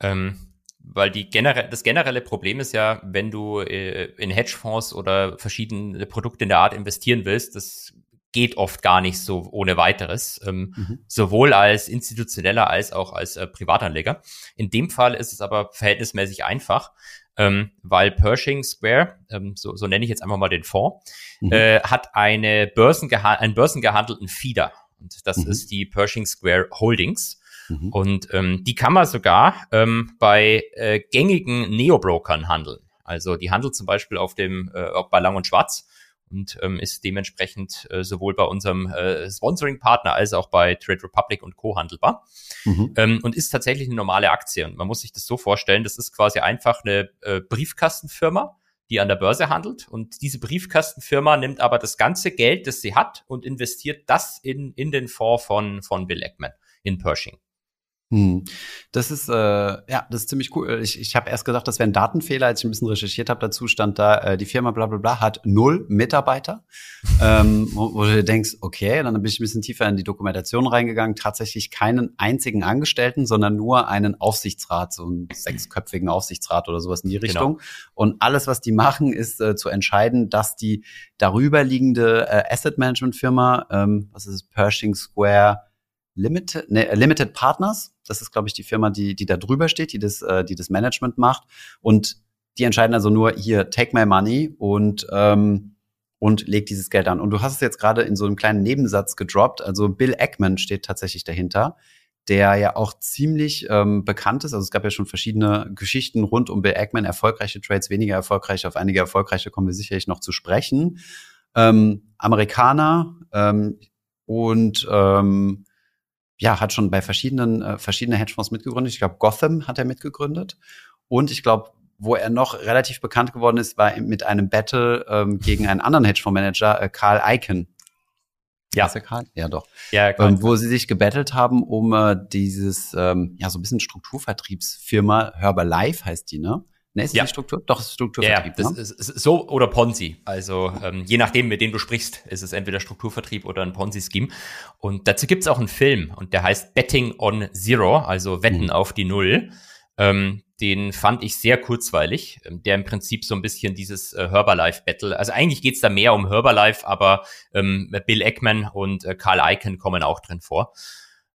Ähm, weil die genere das generelle Problem ist ja, wenn du äh, in Hedgefonds oder verschiedene Produkte in der Art investieren willst, das geht oft gar nicht so ohne weiteres, ähm, Mhm. sowohl als institutioneller als auch als äh, Privatanleger. In dem Fall ist es aber verhältnismäßig einfach, ähm, weil Pershing Square, ähm, so, so nenne ich jetzt einfach mal den Fonds, Mhm. äh, hat eine Börsengeha einen börsengehandelten Feeder. Und das Mhm. ist die Pershing Square Holdings. Mhm. Und ähm, die kann man sogar ähm, bei äh, gängigen Neobrokern handeln. Also die handelt zum Beispiel auf dem äh, bei Lang und Schwarz und ähm, ist dementsprechend äh, sowohl bei unserem äh, Sponsoring-Partner als auch bei Trade Republic und Co. handelbar Mhm. ähm, und ist tatsächlich eine normale Aktie. Und man muss sich das so vorstellen, das ist quasi einfach eine äh, Briefkastenfirma, die an der Börse handelt. Und diese Briefkastenfirma nimmt aber das ganze Geld, das sie hat, und investiert das in, in den Fonds von, von Bill Eckman in Pershing. Hm. Das ist äh, ja, das ist ziemlich cool. Ich, ich habe erst gedacht, das wäre ein Datenfehler, als ich ein bisschen recherchiert habe. Dazu stand da, äh, die Firma bla bla bla hat null Mitarbeiter. <laughs> ähm, wo, wo du dir denkst, okay, dann bin ich ein bisschen tiefer in die Dokumentation reingegangen. Tatsächlich keinen einzigen Angestellten, sondern nur einen Aufsichtsrat, so einen sechsköpfigen Aufsichtsrat oder sowas in die Richtung. Und alles, was die machen, ist äh, zu entscheiden, dass die darüberliegende äh, Asset Management Firma, ähm, was ist es, Pershing Square Limited, ne, Limited Partners. Das ist, glaube ich, die Firma, die, die da drüber steht, die das, äh, die das Management macht. Und die entscheiden also nur hier, take my money und, ähm, und leg dieses Geld an. Und du hast es jetzt gerade in so einem kleinen Nebensatz gedroppt. Also Bill Eckman steht tatsächlich dahinter, der ja auch ziemlich ähm, bekannt ist. Also es gab ja schon verschiedene Geschichten rund um Bill Eckman, erfolgreiche Trades, weniger erfolgreiche. Auf einige erfolgreiche kommen wir sicherlich noch zu sprechen. Ähm, Amerikaner ähm, und ähm, ja, hat schon bei verschiedenen, äh, verschiedene Hedgefonds mitgegründet. Ich glaube, Gotham hat er mitgegründet. Und ich glaube, wo er noch relativ bekannt geworden ist, war mit einem Battle ähm, gegen einen anderen Hedgefondsmanager, äh, Carl Icahn. Ja. Ist er Karl? Ja, doch. Ja, klar. Ähm, wo sie sich gebettelt haben, um äh, dieses, ähm, ja, so ein bisschen Strukturvertriebsfirma Herbalife heißt die, ne? Ne, ist Ja. die Struktur? Doch, ist Ja, Strukturvertrieb. das ne? ist, ist so oder Ponzi. Also ähm, je nachdem, mit dem du sprichst, ist es entweder Strukturvertrieb oder ein Ponzi-Scheme. Und dazu gibt's auch einen Film und der heißt Betting on Zero, also Wetten Mhm. auf die Null. Ähm, den fand ich sehr kurzweilig, ähm, der im Prinzip so ein bisschen dieses äh, Herbalife-Battle, also eigentlich geht's da mehr um Herbalife, aber ähm, Bill Eckman und äh, Carl Icahn kommen auch drin vor.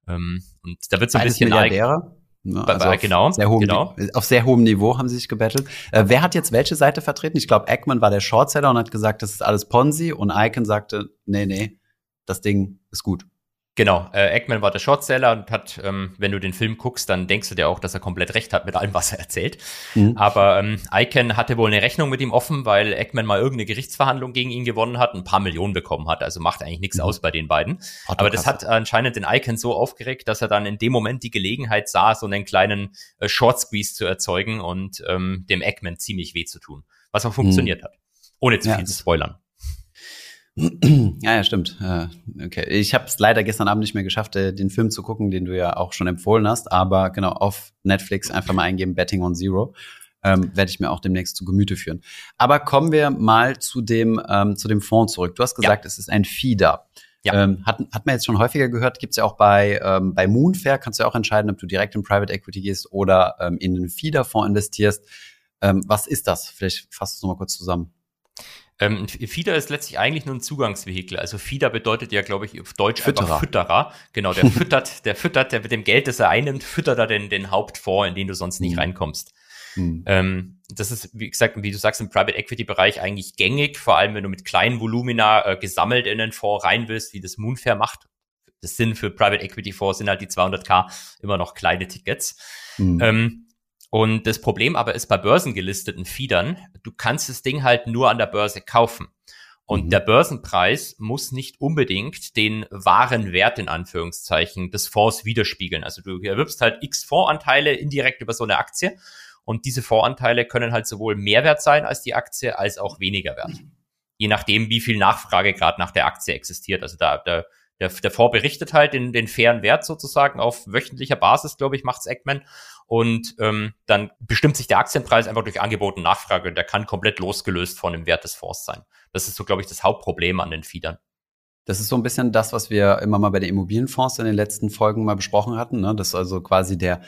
Ähm, und da wird so ein Beides bisschen Milliardäre. Ne, Bei- bei- genau, sehr hohem, genau. Auf sehr hohem Niveau haben sie sich gebettelt. Äh, wer hat jetzt welche Seite vertreten? Ich glaube, Eggman war der Shortseller und hat gesagt, das ist alles Ponzi und Icahn sagte, nee, nee, das Ding ist gut. Genau, äh, Eggman war der Shortseller und hat, ähm, wenn du den Film guckst, dann denkst du dir auch, dass er komplett recht hat mit allem, was er erzählt. Mhm. Aber ähm, Icahn hatte wohl eine Rechnung mit ihm offen, weil Eggman mal irgendeine Gerichtsverhandlung gegen ihn gewonnen hat, und ein paar Millionen bekommen hat. Also macht eigentlich nichts Mhm. aus bei den beiden. Aber das hat anscheinend den Icahn so aufgeregt, dass er dann in dem Moment die Gelegenheit sah, so einen kleinen äh, Short Squeeze zu erzeugen und ähm, dem Eggman ziemlich weh zu tun. Was auch funktioniert hat. Ohne zu Ja, viel zu spoilern. Ja, ja, stimmt. Äh, Okay, ich habe es leider gestern Abend nicht mehr geschafft, äh, den Film zu gucken, den du ja auch schon empfohlen hast. Aber genau auf Netflix einfach mal eingeben Betting on Zero. Ähm, Werde ich mir auch demnächst zu Gemüte führen. Aber kommen wir mal zu dem ähm, zu dem Fonds zurück. Du hast gesagt, es ist ein Feeder. Ja. Ähm, hat, hat man jetzt schon häufiger gehört, gibt's ja auch bei, ähm, bei Moonfair, kannst du ja auch entscheiden, ob du direkt in Private Equity gehst oder ähm, in einen Feeder-Fonds investierst. Ähm, was ist das? Vielleicht fasst du es nochmal kurz zusammen. Ähm, Feeder ist letztlich eigentlich nur ein Zugangsvehikel. Also Feeder bedeutet ja, glaube ich, auf Deutsch Fütterer. einfach Fütterer. Genau, der <laughs> füttert, der füttert, der mit dem Geld, das er einnimmt, füttert er den, den Hauptfonds, in den du sonst nicht Mhm. reinkommst. Hm. Ähm, das ist, wie gesagt, wie du sagst, im Private Equity Bereich eigentlich gängig, vor allem wenn du mit kleinen Volumina äh, gesammelt in den Fonds rein willst, wie das Moonfair macht. Das sind für Private Equity Fonds sind halt die 200k immer noch kleine Tickets. Hm. Ähm, und das Problem aber ist bei börsengelisteten Feedern, du kannst das Ding halt nur an der Börse kaufen. Und Mhm. der Börsenpreis muss nicht unbedingt den wahren Wert in Anführungszeichen des Fonds widerspiegeln. Also du erwirbst halt x Fondsanteile indirekt über so eine Aktie und diese Fondsanteile können halt sowohl mehr wert sein als die Aktie, als auch weniger wert. Je nachdem, wie viel Nachfrage gerade nach der Aktie existiert. Also da, der, der, der Fonds berichtet halt den, den fairen Wert sozusagen auf wöchentlicher Basis, glaube ich, macht's Eggman. Und ähm, dann bestimmt sich der Aktienpreis einfach durch Angebot und Nachfrage. Der kann komplett losgelöst von dem Wert des Fonds sein. Das ist so, glaube ich, das Hauptproblem an den Feedern. Das ist so ein bisschen das, was wir immer mal bei den Immobilienfonds in den letzten Folgen mal besprochen hatten. Ne? Das ist also quasi der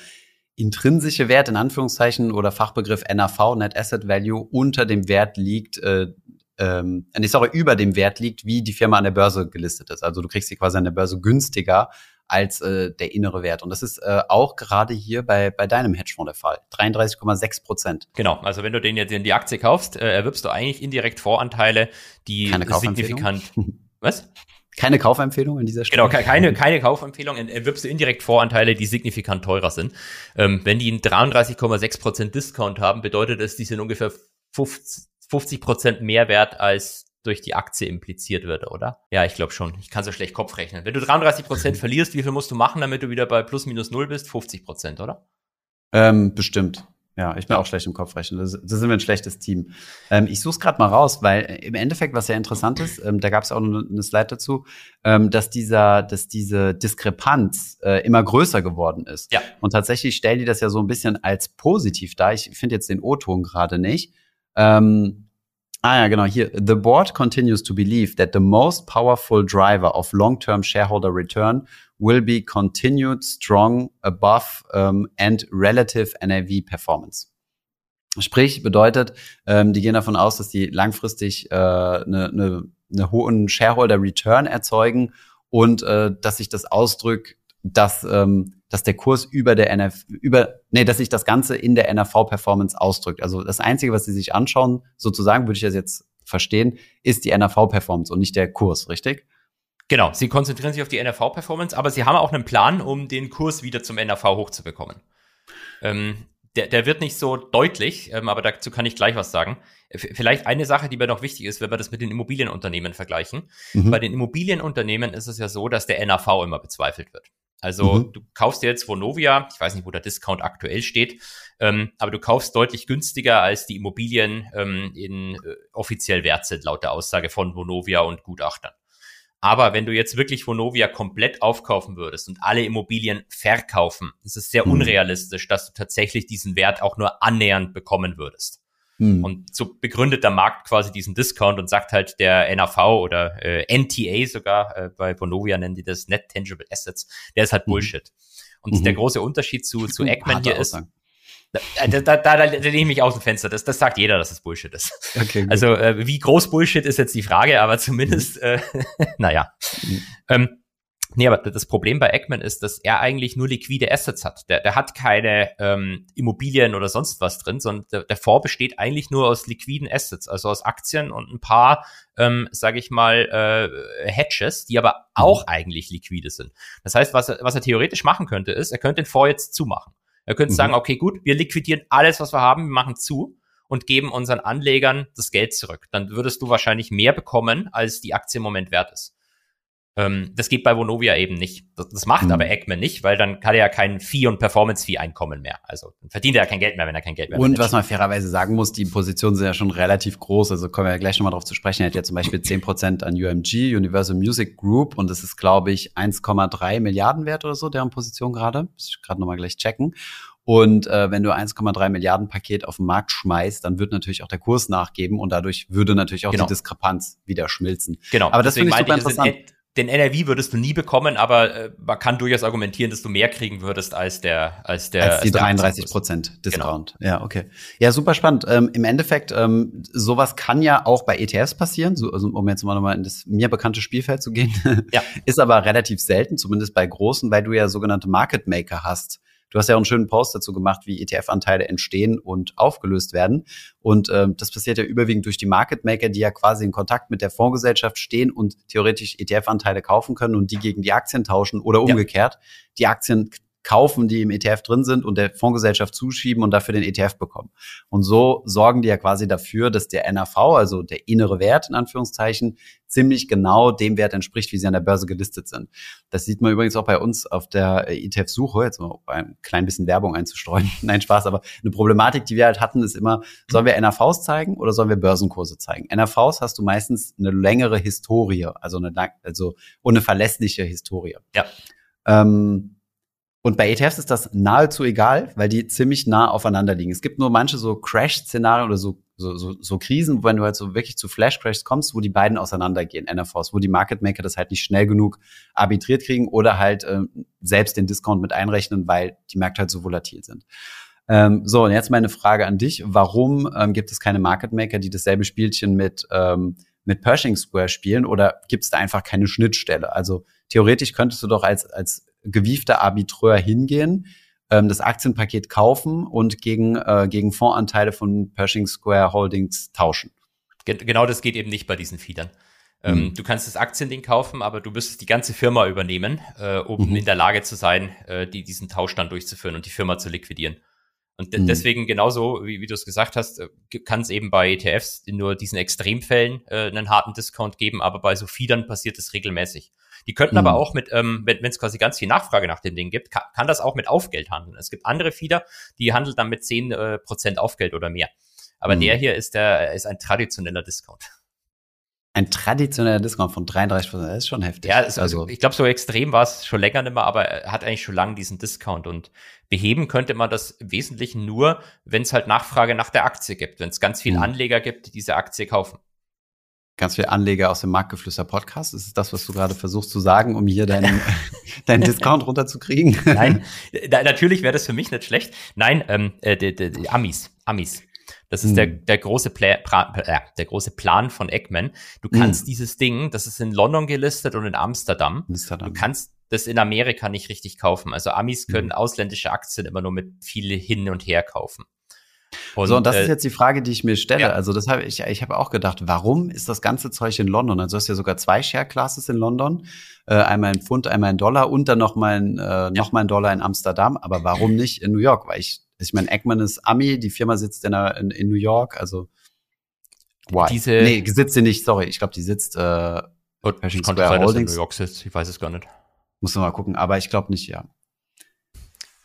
intrinsische Wert in Anführungszeichen oder Fachbegriff NAV, Net Asset Value, unter dem Wert liegt, äh, ähm, nee, sorry, über dem Wert liegt, wie die Firma an der Börse gelistet ist. Also du kriegst sie quasi an der Börse günstiger als äh, der innere Wert. Und das ist äh, auch gerade hier bei, bei deinem Hedgefonds der Fall. 33,6 Prozent. Genau, also wenn du den jetzt in die Aktie kaufst, äh, erwirbst du eigentlich indirekt Voranteile, die signifikant. <laughs> Was? Keine Kaufempfehlung an dieser Stelle. Genau, ke- keine, keine Kaufempfehlung. In- Erwirbst du indirekt Voranteile, die signifikant teurer sind. Ähm, wenn die einen 33,6% Discount haben, bedeutet es, die sind ungefähr 50, 50% mehr wert, als durch die Aktie impliziert wird, oder? Ja, ich glaube schon. Ich kann so schlecht Kopf rechnen. Wenn du 33% <laughs> verlierst, wie viel musst du machen, damit du wieder bei plus minus null bist? 50%, oder? Ähm, bestimmt. Ja, ich bin auch schlecht im Kopf rechnen. Da sind wir ein schlechtes Team. Ähm, ich suche es gerade mal raus, weil äh, im Endeffekt, was ja interessant ist, ähm, da gab es auch eine, eine Slide dazu, ähm, dass dieser, dass diese Diskrepanz äh, immer größer geworden ist. Ja. Und tatsächlich stellen die das ja so ein bisschen als positiv dar. Ich finde jetzt den O-Ton gerade nicht. Ähm, ah ja, genau, hier. The board continues to believe that the most powerful driver of long-term shareholder return will be continued strong above um, and relative NAV performance. Sprich, bedeutet, ähm, die gehen davon aus, dass die langfristig äh, eine, eine, eine hohen Shareholder Return erzeugen und äh, dass sich das ausdrückt, dass, ähm, dass der Kurs über der NF, über, nee, dass sich das Ganze in der NAV-Performance ausdrückt. Also das Einzige, was sie sich anschauen, sozusagen, würde ich das jetzt verstehen, ist die NAV-Performance und nicht der Kurs, richtig? Genau, sie konzentrieren sich auf die NRV-Performance, aber sie haben auch einen Plan, um den Kurs wieder zum NRV hochzubekommen. Ähm, der, der wird nicht so deutlich, ähm, aber dazu kann ich gleich was sagen. Vielleicht eine Sache, die mir noch wichtig ist, wenn wir das mit den Immobilienunternehmen vergleichen. Mhm. Bei den Immobilienunternehmen ist es ja so, dass der NAV immer bezweifelt wird. Also Mhm. du kaufst dir jetzt Vonovia, ich weiß nicht, wo der Discount aktuell steht, ähm, aber du kaufst deutlich günstiger, als die Immobilien ähm, in äh, offiziell wert sind, laut der Aussage von Vonovia und Gutachtern. Aber wenn du jetzt wirklich Vonovia komplett aufkaufen würdest und alle Immobilien verkaufen, ist es sehr Mhm. unrealistisch, dass du tatsächlich diesen Wert auch nur annähernd bekommen würdest. Hm. Und so begründet der Markt quasi diesen Discount und sagt halt der NAV oder äh, NTA sogar, äh, bei Vonovia nennen die das Net Tangible Assets, der ist halt Mhm. Bullshit. Und Mhm. der große Unterschied zu, <laughs> zu Eggman hier ist, da, da, da, da, da lehne ich mich aus dem Fenster. Das, das sagt jeder, dass es Bullshit ist. Okay, gut. Also äh, wie groß Bullshit ist jetzt die Frage, aber zumindest, äh, <laughs> naja. Mhm. Ähm, nee, aber das Problem bei Eggman ist, dass er eigentlich nur liquide Assets hat. Der, der hat keine ähm, Immobilien oder sonst was drin, sondern der, der Fonds besteht eigentlich nur aus liquiden Assets, also aus Aktien und ein paar, ähm, sage ich mal, äh, Hedges, die aber auch eigentlich liquide sind. Das heißt, was er, was er theoretisch machen könnte, ist, er könnte den Fonds jetzt zumachen. Er könnte Mhm. sagen, okay, gut, wir liquidieren alles, was wir haben, wir machen zu und geben unseren Anlegern das Geld zurück. Dann würdest du wahrscheinlich mehr bekommen, als die Aktie im Moment wert ist. Ähm, das geht bei Vonovia eben nicht. Das, das macht Mhm. aber Eggman nicht, weil dann kann er ja kein Fee- und Performance-Fee-Einkommen mehr. Also dann verdient er ja kein Geld mehr, wenn er kein Geld mehr Und was man fairerweise sagen muss, die Positionen sind ja schon relativ groß. Also kommen wir ja gleich nochmal drauf zu sprechen. Er hat ja zum Beispiel <laughs> 10% an UMG, Universal Music Group, und das ist, glaube ich, 1,3 Milliarden wert oder so, deren Position gerade. Muss ich gerade nochmal gleich checken. Und äh, wenn du 1,3 Milliarden Paket auf den Markt schmeißt, dann wird natürlich auch der Kurs nachgeben und dadurch würde natürlich auch Genau. die Diskrepanz wieder schmilzen. Genau. Aber das Deswegen finde ich super das in- Den NRV würdest du nie bekommen, aber äh, man kann durchaus argumentieren, dass du mehr kriegen würdest als der als der als die der 33 Aktienkurs. Prozent Discount. Ja, okay. Ja, super spannend. Ähm, Im Endeffekt, ähm, sowas kann ja auch bei ETFs passieren, so, also, um jetzt mal nochmal in das mir bekannte Spielfeld zu gehen. Ja. <laughs> Ist aber relativ selten, zumindest bei großen, weil du ja sogenannte Market Maker hast. Du hast ja auch einen schönen Post dazu gemacht, wie ETF-Anteile entstehen und aufgelöst werden. Und ähm, das passiert ja überwiegend durch die Market Maker, die ja quasi in Kontakt mit der Fondsgesellschaft stehen und theoretisch ETF-Anteile kaufen können und die gegen die Aktien tauschen oder Ja. umgekehrt. Die Aktien kaufen, die im ETF drin sind und der Fondsgesellschaft zuschieben und dafür den ETF bekommen. Und so sorgen die ja quasi dafür, dass der NAV, also der innere Wert in Anführungszeichen, ziemlich genau dem Wert entspricht, wie sie an der Börse gelistet sind. Das sieht man übrigens auch bei uns auf der äh, ETF-Suche, jetzt mal ein klein bisschen Werbung einzustreuen. <laughs> Nein, Spaß, aber eine Problematik, die wir halt hatten, ist immer, sollen wir NAVs zeigen oder sollen wir Börsenkurse zeigen? NAVs hast du meistens eine längere Historie, also eine, also und eine verlässliche Historie. Ja. Ähm, und bei ETFs ist das nahezu egal, weil die ziemlich nah aufeinander liegen. Es gibt nur manche so Crash-Szenarien oder so, so, so, so Krisen, wenn du halt so wirklich zu Flash-Crashs kommst, wo die beiden auseinandergehen, NFOs, wo die Market Maker das halt nicht schnell genug arbitriert kriegen oder halt ähm, selbst den Discount mit einrechnen, weil die Märkte halt so volatil sind. Ähm, so, und jetzt meine Frage an dich. Warum ähm, gibt es keine Market Maker, die dasselbe Spielchen mit, ähm, mit Pershing Square spielen oder gibt es da einfach keine Schnittstelle? Also theoretisch könntest du doch als, als gewiefter Arbitreur hingehen, ähm, das Aktienpaket kaufen und gegen, äh, gegen Fondsanteile von Pershing Square Holdings tauschen. Gen genau das geht eben nicht bei diesen Feedern. Ähm, Mhm. Du kannst das Aktiending kaufen, aber du müsstest die ganze Firma übernehmen, äh, um Mhm. in der Lage zu sein, äh, die, diesen Tausch dann durchzuführen und die Firma zu liquidieren. Und de Mhm. deswegen genauso, wie, wie du es gesagt hast, äh, kann es eben bei ETFs in nur diesen Extremfällen äh, einen harten Discount geben, aber bei so Feedern passiert es regelmäßig. Die könnten Mhm. aber auch mit, ähm, wenn es quasi ganz viel Nachfrage nach dem Ding gibt, kann, kann das auch mit Aufgeld handeln. Es gibt andere Feeder, die handeln dann mit 10 äh, Prozent Aufgeld oder mehr. Aber Mhm. der hier ist der ist ein traditioneller Discount. Ein traditioneller Discount von 33 Prozent, das ist schon heftig. Ja, es, also ich glaube, so extrem war es schon länger nicht mehr, aber er hat eigentlich schon lange diesen Discount. Und beheben könnte man das im Wesentlichen nur, wenn es halt Nachfrage nach der Aktie gibt, wenn es ganz viele Mhm. Anleger gibt, die diese Aktie kaufen. ganz viele Anleger aus dem Marktgeflüster Podcast. Ist es das, was du gerade versuchst zu sagen, um hier deinen, <laughs> deinen Discount runterzukriegen? Nein, da, natürlich wäre das für mich nicht schlecht. Nein, ähm, äh, die, die, die Amis, Amis. Das ist Hm. der, der, große Pla pra, äh, der große Plan von Eggman. Du kannst Hm. dieses Ding, das ist in London gelistet und in Amsterdam. Amsterdam. Du kannst das in Amerika nicht richtig kaufen. Also Amis können Mhm. ausländische Aktien immer nur mit viele hin und her kaufen. Und, so, und das äh, ist jetzt die Frage, die ich mir stelle. ja. Also, das habe ich, ich habe auch gedacht, warum ist das ganze Zeug in London? Also, du hast ja sogar zwei Share Classes in London, äh, einmal in Pfund, einmal in Dollar und dann noch mal ein, äh, noch mal ein Dollar in Amsterdam. Aber warum nicht in New York? Weil ich, ich meine, Eggman ist Ami, die Firma sitzt in, in, in New York, also why? Diese- nee, sitzt sie nicht, sorry, ich glaube, die sitzt, äh, und Pershing könnte Square sein, dass in. New York sitzt. Ich weiß es gar nicht. muss man mal gucken, aber ich glaube nicht, ja.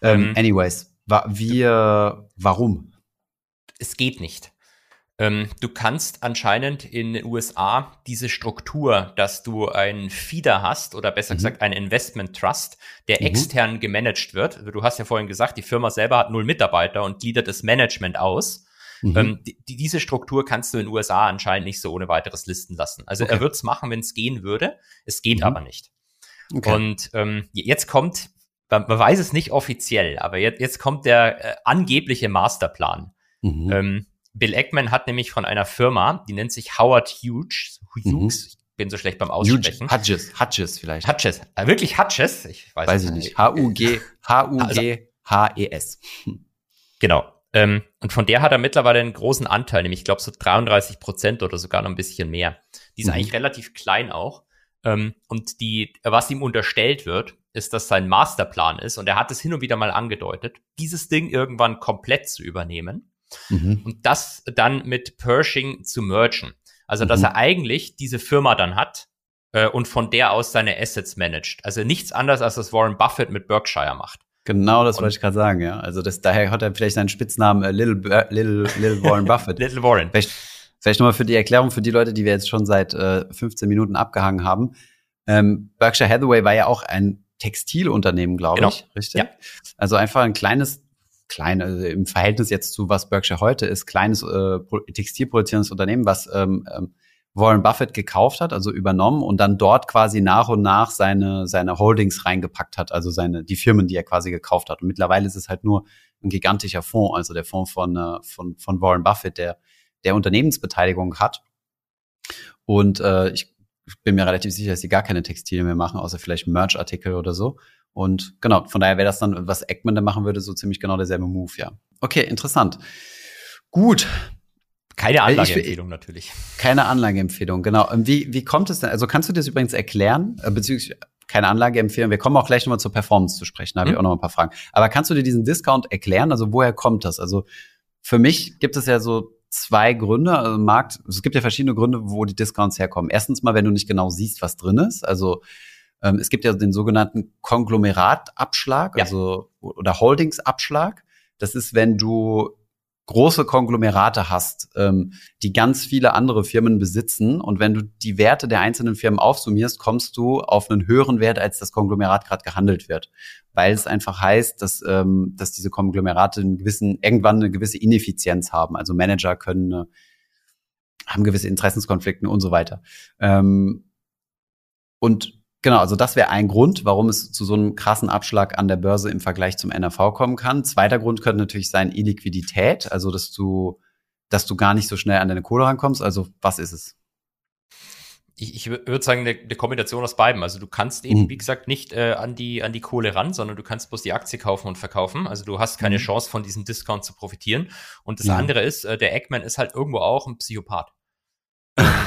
Ähm, Ähm, anyways, wa wir, warum? Es geht nicht. Ähm, du kannst anscheinend in den USA diese Struktur, dass du einen Feeder hast oder besser mhm. gesagt einen Investment Trust, der mhm. extern gemanagt wird. Also du hast ja vorhin gesagt, die Firma selber hat null Mitarbeiter und gliedert das Management aus. Mhm. Ähm, die, diese Struktur kannst du in den USA anscheinend nicht so ohne weiteres listen lassen. Also okay. er wird es machen, wenn es gehen würde. Es geht mhm. aber nicht. Okay. Und ähm, jetzt kommt, man, man, weiß es nicht offiziell, aber jetzt, jetzt kommt der äh, angebliche Masterplan. Mhm. Ähm, Bill Eckman hat nämlich von einer Firma, die nennt sich Howard Hughes, Hughes, mhm. ich bin so schlecht beim Aussprechen. Hughes, Hughes vielleicht. Hughes, äh, wirklich Hughes? Ich weiß, weiß ich nicht. H-U-G, <laughs> H-U-G-H-E-S. Genau. Ähm, und von der hat er mittlerweile einen großen Anteil, nämlich ich glaube so 33 Prozent oder sogar noch ein bisschen mehr. Die ist mhm. eigentlich relativ klein auch. Ähm, und die, was ihm unterstellt wird, ist, dass sein Masterplan ist, und er hat es hin und wieder mal angedeutet, dieses Ding irgendwann komplett zu übernehmen mhm. und das dann mit Pershing zu mergen. Also, dass mhm. er eigentlich diese Firma dann hat äh, und von der aus seine Assets managt. Also nichts anderes, als das Warren Buffett mit Berkshire macht. Genau, das und, wollte ich gerade sagen, ja. Also das, daher hat er vielleicht seinen Spitznamen äh, Little, äh, Little, Little Warren <laughs> Buffett. Little Warren. Vielleicht, vielleicht nochmal für die Erklärung für die Leute, die wir jetzt schon seit äh, 15 Minuten abgehangen haben. Ähm, Berkshire Hathaway war ja auch ein Textilunternehmen, glaube genau. ich, richtig? Ja. Also einfach ein kleines klein, also im Verhältnis jetzt zu was Berkshire heute ist, kleines äh, textilproduzierendes Unternehmen, was ähm, ähm, Warren Buffett gekauft hat, also übernommen und dann dort quasi nach und nach seine, seine Holdings reingepackt hat, also seine, die Firmen, die er quasi gekauft hat. Und mittlerweile ist es halt nur ein gigantischer Fonds, also der Fonds von, äh, von, von Warren Buffett, der, der Unternehmensbeteiligung hat. Und äh, ich bin mir relativ sicher, dass sie gar keine Textilien mehr machen, außer vielleicht Merch-Artikel oder so. Und genau, von daher wäre das dann, was Eggman da machen würde, so ziemlich genau derselbe Move, ja. Okay, interessant. Gut. Keine Anlageempfehlung ich, natürlich. Keine Anlageempfehlung, genau. Wie, wie kommt es denn? Also kannst du das übrigens erklären, äh, bezüglich keine Anlageempfehlung. Wir kommen auch gleich nochmal zur Performance zu sprechen, da habe hm. ich auch noch ein paar Fragen. Aber kannst du dir diesen Discount erklären? Also woher kommt das? Also für mich gibt es ja so zwei Gründe. Also Markt, es gibt ja verschiedene Gründe, wo die Discounts herkommen. Erstens mal, wenn du nicht genau siehst, was drin ist. Also ähm, es gibt ja den sogenannten Konglomeratabschlag, ja. also oder Holdingsabschlag. Das ist, wenn du große Konglomerate hast, ähm, die ganz viele andere Firmen besitzen. Und wenn du die Werte der einzelnen Firmen aufsummierst, kommst du auf einen höheren Wert, als das Konglomerat gerade gehandelt wird. Weil es einfach heißt, dass, ähm, dass diese Konglomerate einen gewissen, irgendwann eine gewisse Ineffizienz haben. Also Manager können, äh, haben gewisse Interessenskonflikte und so weiter. Ähm, und Genau, also das wäre ein Grund, warum es zu so einem krassen Abschlag an der Börse im Vergleich zum NRV kommen kann. Zweiter Grund könnte natürlich sein Illiquidität, also dass du, dass du gar nicht so schnell an deine Kohle rankommst. Also was ist es? Ich, ich würde sagen, eine, eine, Kombination aus beiden. Also du kannst eben, mhm. wie gesagt, nicht äh, an, die, an die Kohle ran, sondern du kannst bloß die Aktie kaufen und verkaufen. Also du hast keine mhm. Chance, von diesem Discount zu profitieren. Und das ja. andere ist, äh, der Eggman ist halt irgendwo auch ein Psychopath.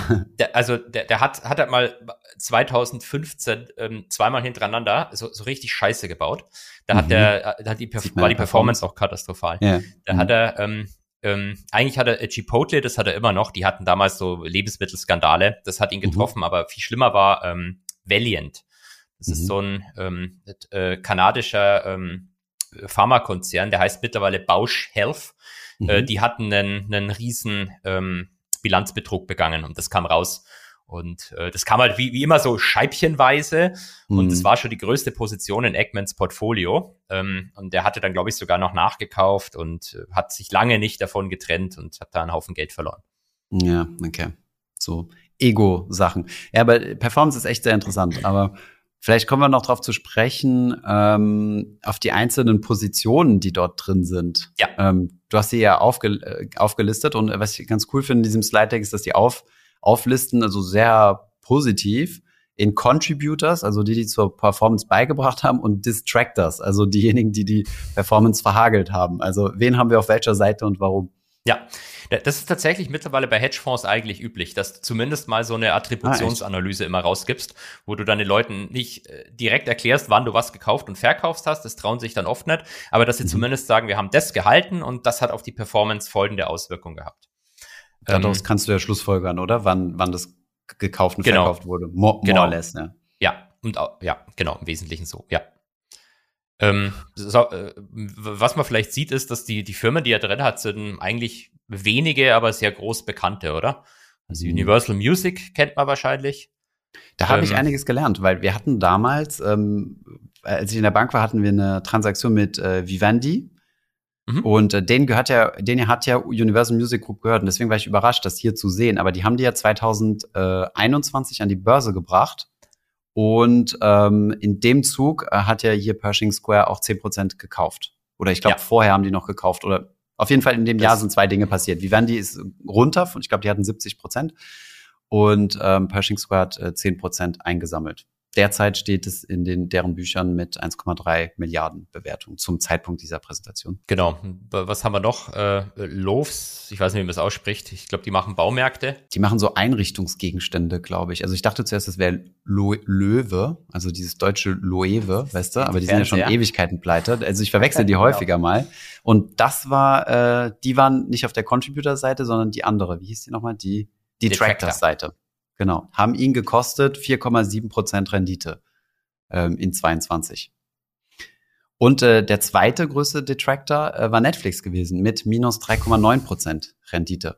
<laughs> der, also der, der hat, hat halt mal 2015 ähm, zweimal hintereinander so, so richtig Scheiße gebaut. Da mhm. hat der, da hat die, war die Performance auch katastrophal. Ja. Da mhm. hat er, ähm, ähm, eigentlich hatte er Chipotle, das hat er immer noch, die hatten damals so Lebensmittelskandale, das hat ihn mhm. getroffen, mhm. aber viel schlimmer war ähm, Valiant. Das ist mhm. so ein ähm, äh, kanadischer ähm, Pharmakonzern, der heißt mittlerweile Bausch Health. Äh, mhm. die hatten einen, einen riesen ähm, Bilanzbetrug begangen und das kam raus. Und äh, das kam halt wie, wie immer so scheibchenweise. Mhm. Und das mhm. war schon die größte Position in Eggmans Portfolio. Ähm, und der hatte dann, glaube ich, sogar noch nachgekauft und äh, hat sich lange nicht davon getrennt und hat da einen Haufen Geld verloren. Ja, okay. So Ego-Sachen. Ja, aber Performance ist echt sehr interessant. Aber vielleicht kommen wir noch darauf zu sprechen, ähm, auf die einzelnen Positionen, die dort drin sind. Ja. Ähm, du hast sie ja aufge, äh, aufgelistet und was ich ganz cool finde in diesem Slide Deck ist, dass die auf, auflisten, also sehr positiv in Contributors, also die, die zur Performance beigebracht haben und Distractors, also diejenigen, die die Performance verhagelt haben. Also wen haben wir auf welcher Seite und warum? Ja, das ist tatsächlich mittlerweile bei Hedgefonds eigentlich üblich, dass du zumindest mal so eine Attributionsanalyse ah, immer rausgibst, wo du dann den Leuten nicht äh, direkt erklärst, wann du was gekauft und verkaufst hast. Das trauen sich dann oft nicht, aber dass sie mhm. zumindest sagen, wir haben das gehalten und das hat auf die Performance folgende Auswirkung gehabt. Daraus ähm, kannst du ja Schlussfolgern, oder? Wann, wann das gekauft und genau. verkauft wurde. More, more genau. less, ne? Ja, und ja, genau, im Wesentlichen so, ja. Ähm, so, äh, was man vielleicht sieht, ist, dass die, die Firmen, die er drin hat, sind eigentlich wenige, aber sehr groß bekannte, oder? Also Mhm. Universal Music kennt man wahrscheinlich. Da habe ich Ähm, einiges gelernt, weil wir hatten damals, ähm, als ich in der Bank war, hatten wir eine Transaktion mit äh, Vivendi. Mhm. Und äh, denen gehört ja, denen hat ja Universal Music Group gehört. Und deswegen war ich überrascht, das hier zu sehen. Aber die haben die ja 2021 an die Börse gebracht. Und ähm, in dem Zug äh, hat ja hier Pershing Square auch 10% gekauft. Oder ich glaube, Ja. vorher haben die noch gekauft. Oder auf jeden Fall in dem Das- Jahr sind zwei Dinge passiert. Vivendi ist runter, von, ich glaube, die hatten 70 Prozent. Und ähm, Pershing Square hat äh, 10 Prozent eingesammelt. Derzeit steht es in den, deren Büchern mit 1,3 Milliarden Bewertung zum Zeitpunkt dieser Präsentation. Genau. Was haben wir noch? Äh, Loaves, ich weiß nicht, wie man das ausspricht. Ich glaube, die machen Baumärkte. Die machen so Einrichtungsgegenstände, glaube ich. Also ich dachte zuerst, es wäre Lo Löwe, also dieses deutsche Loewe, weißt du? Aber die sind ja schon. Ewigkeiten pleite. Also ich verwechsel <laughs> die Genau. häufiger mal. Und das war, äh, die waren nicht auf der Contributor-Seite, sondern die andere. Wie hieß die nochmal? Die Detractor. Detractors-Seite. Genau. Haben ihn gekostet 4,7 Prozent Rendite ähm, in 22. Und äh, der zweite größte Detractor äh, war Netflix gewesen mit minus 3,9 Prozent Rendite.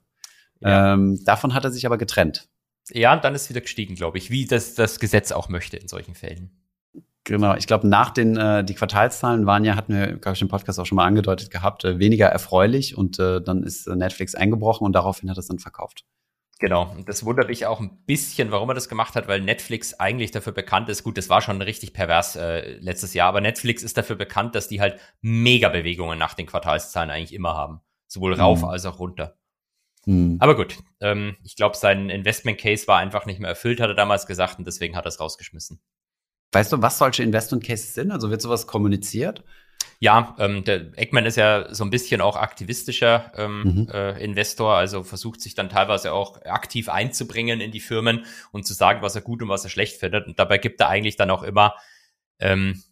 Ja. Ähm, davon hat er sich aber getrennt. Ja, und dann ist wieder gestiegen, glaube ich, wie das das Gesetz auch möchte in solchen Fällen. Genau, ich glaube, nach den äh, die Quartalszahlen waren ja, hatten wir, glaube ich, im Podcast auch schon mal angedeutet gehabt, äh, weniger erfreulich und äh, dann ist äh, Netflix eingebrochen und daraufhin hat es dann verkauft. Genau. Und das wundert mich auch ein bisschen, warum er das gemacht hat, weil Netflix eigentlich dafür bekannt ist. Gut, das war schon richtig pervers äh, letztes Jahr, aber Netflix ist dafür bekannt, dass die halt mega Bewegungen nach den Quartalszahlen eigentlich immer haben. Sowohl rauf Mhm. als auch runter. Hm. Aber gut, ähm, ich glaube, sein Investment Case war einfach nicht mehr erfüllt, hat er damals gesagt, und deswegen hat er es rausgeschmissen. Weißt du, was solche Investment Cases sind? Also wird sowas kommuniziert? Ja, ähm, der Eggman ist ja so ein bisschen auch aktivistischer ähm, Mhm. äh, Investor, also versucht sich dann teilweise auch aktiv einzubringen in die Firmen und zu sagen, was er gut und was er schlecht findet. Und dabei gibt er eigentlich dann auch immer ähm,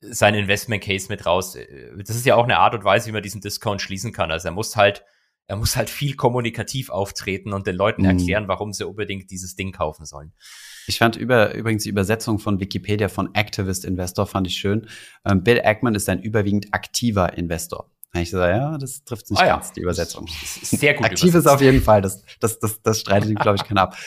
sein Investment Case mit raus. Äh, Das ist ja auch eine Art und Weise, wie man diesen Discount schließen kann. Also er muss halt, er muss halt viel kommunikativ auftreten und den Leuten Mhm. erklären, warum sie unbedingt dieses Ding kaufen sollen. Ich fand über, übrigens die Übersetzung von Wikipedia von Activist Investor fand ich schön. Ähm, Bill Ackman ist ein überwiegend aktiver Investor. Da hab Ich so, ja, das trifft nicht Ah ja. ganz, die Übersetzung. Sehr gut Aktiv ist auf jeden Fall, das, das, das, das streitet glaube ich, keiner ab. <laughs>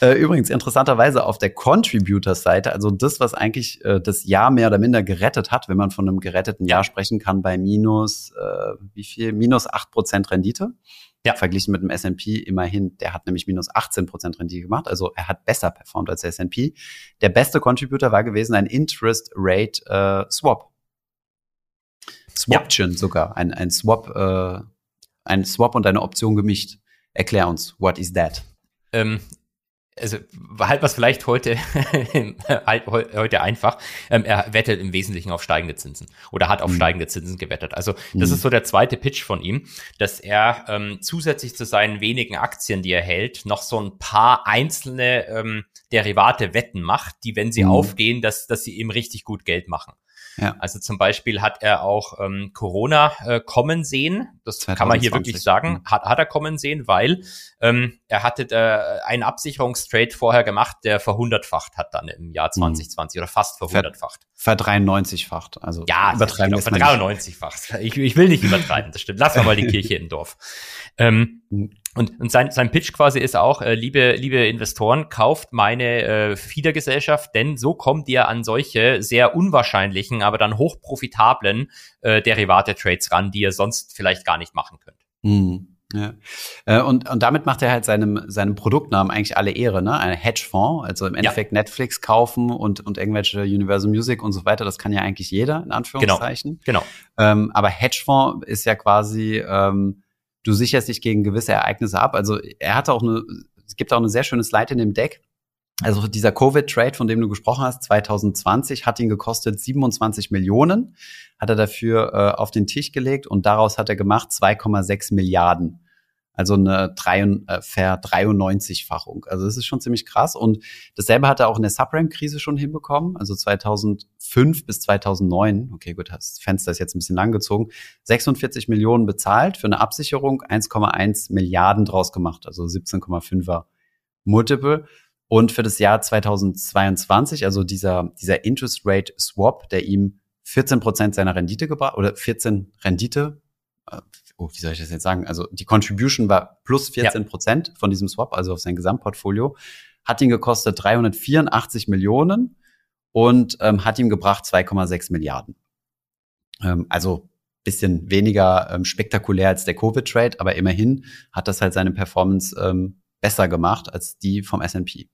Äh, übrigens, interessanterweise auf der Contributors-Seite, also das, was eigentlich äh, das Jahr mehr oder minder gerettet hat, wenn man von einem geretteten Jahr sprechen kann, bei minus, äh, wie viel? Minus 8% Rendite. Ja. Verglichen mit dem S&P immerhin, der hat nämlich minus 18% Rendite gemacht, also er hat besser performt als der S&P. Der beste Contributor war gewesen ein Interest Rate äh, Swap. Swaption sogar, ein, ein Swap, äh, ein Swap und eine Option gemischt. Erklär uns, what is that? Ähm, also halt was vielleicht heute <laughs> halt heu- heute einfach. Ähm, er wettet im Wesentlichen auf steigende Zinsen oder hat auf Mhm. steigende Zinsen gewettet. Also das Mhm. ist so der zweite Pitch von ihm, dass er ähm, zusätzlich zu seinen wenigen Aktien, die er hält, noch so ein paar einzelne ähm, Derivate Wetten macht, die, wenn sie Mhm. aufgehen, dass, dass sie ihm richtig gut Geld machen. Ja. Also zum Beispiel hat er auch ähm, Corona äh, kommen sehen. Das kann man hier 2020. wirklich sagen. Mhm. Hat, hat er kommen sehen, weil ähm, er hatte äh, einen Absicherungstrade vorher gemacht, der verhundertfacht hat dann im Jahr 2020 oder fast verhundertfacht. Verdreiundneunzigfacht. Also Ja, übertreiben genau, lässt man nicht. 93-fach. Ich, ich will nicht übertreiben, das stimmt. Lassen wir <laughs> mal die Kirche im Dorf. Ähm, Mhm. Und, und sein, sein Pitch quasi ist auch, äh, liebe, liebe Investoren, kauft meine äh, Fiedergesellschaft, denn so kommt ihr an solche sehr unwahrscheinlichen, aber dann hochprofitablen äh, Derivate-Trades ran, die ihr sonst vielleicht gar nicht machen könnt. Mhm. Ja. Äh, Und, und damit macht er halt seinem, seinem Produktnamen eigentlich alle Ehre, ne? Ein Hedgefonds, also im Endeffekt Netflix kaufen und, und irgendwelche Universal Music und so weiter, das kann ja eigentlich jeder, in Anführungszeichen. Genau. Ähm, aber Hedgefonds ist ja quasi, ähm, du sicherst dich gegen gewisse Ereignisse ab. Also er hatte auch eine, es gibt auch eine sehr schöne Slide in dem Deck. Also dieser Covid-Trade, von dem du gesprochen hast, 2020, hat ihn gekostet 27 Millionen, hat er dafür äh, auf den Tisch gelegt und daraus hat er gemacht 2,6 Milliarden. Also eine drei, äh, Ver-93-Fachung. Also das ist schon ziemlich krass. Und dasselbe hat er auch in der Subprime-Krise schon hinbekommen. Also 2005 bis 2009. Okay, gut, das Fenster ist jetzt ein bisschen lang gezogen. 46 Millionen bezahlt für eine Absicherung, 1,1 Milliarden draus gemacht. Also 17,5er Multiple. Und für das Jahr 2022, also dieser, dieser Interest Rate Swap, der ihm 14 Prozent seiner Rendite gebracht oder 14 Rendite. Oh, wie soll ich das jetzt sagen? Also die Contribution war plus 14 Prozent ja. von diesem Swap, also auf sein Gesamtportfolio. Hat ihn gekostet 384 Millionen und ähm, hat ihm gebracht 2,6 Milliarden. Ähm, also bisschen weniger ähm, spektakulär als der Covid-Trade, aber immerhin hat das halt seine Performance ähm, besser gemacht als die vom S&P.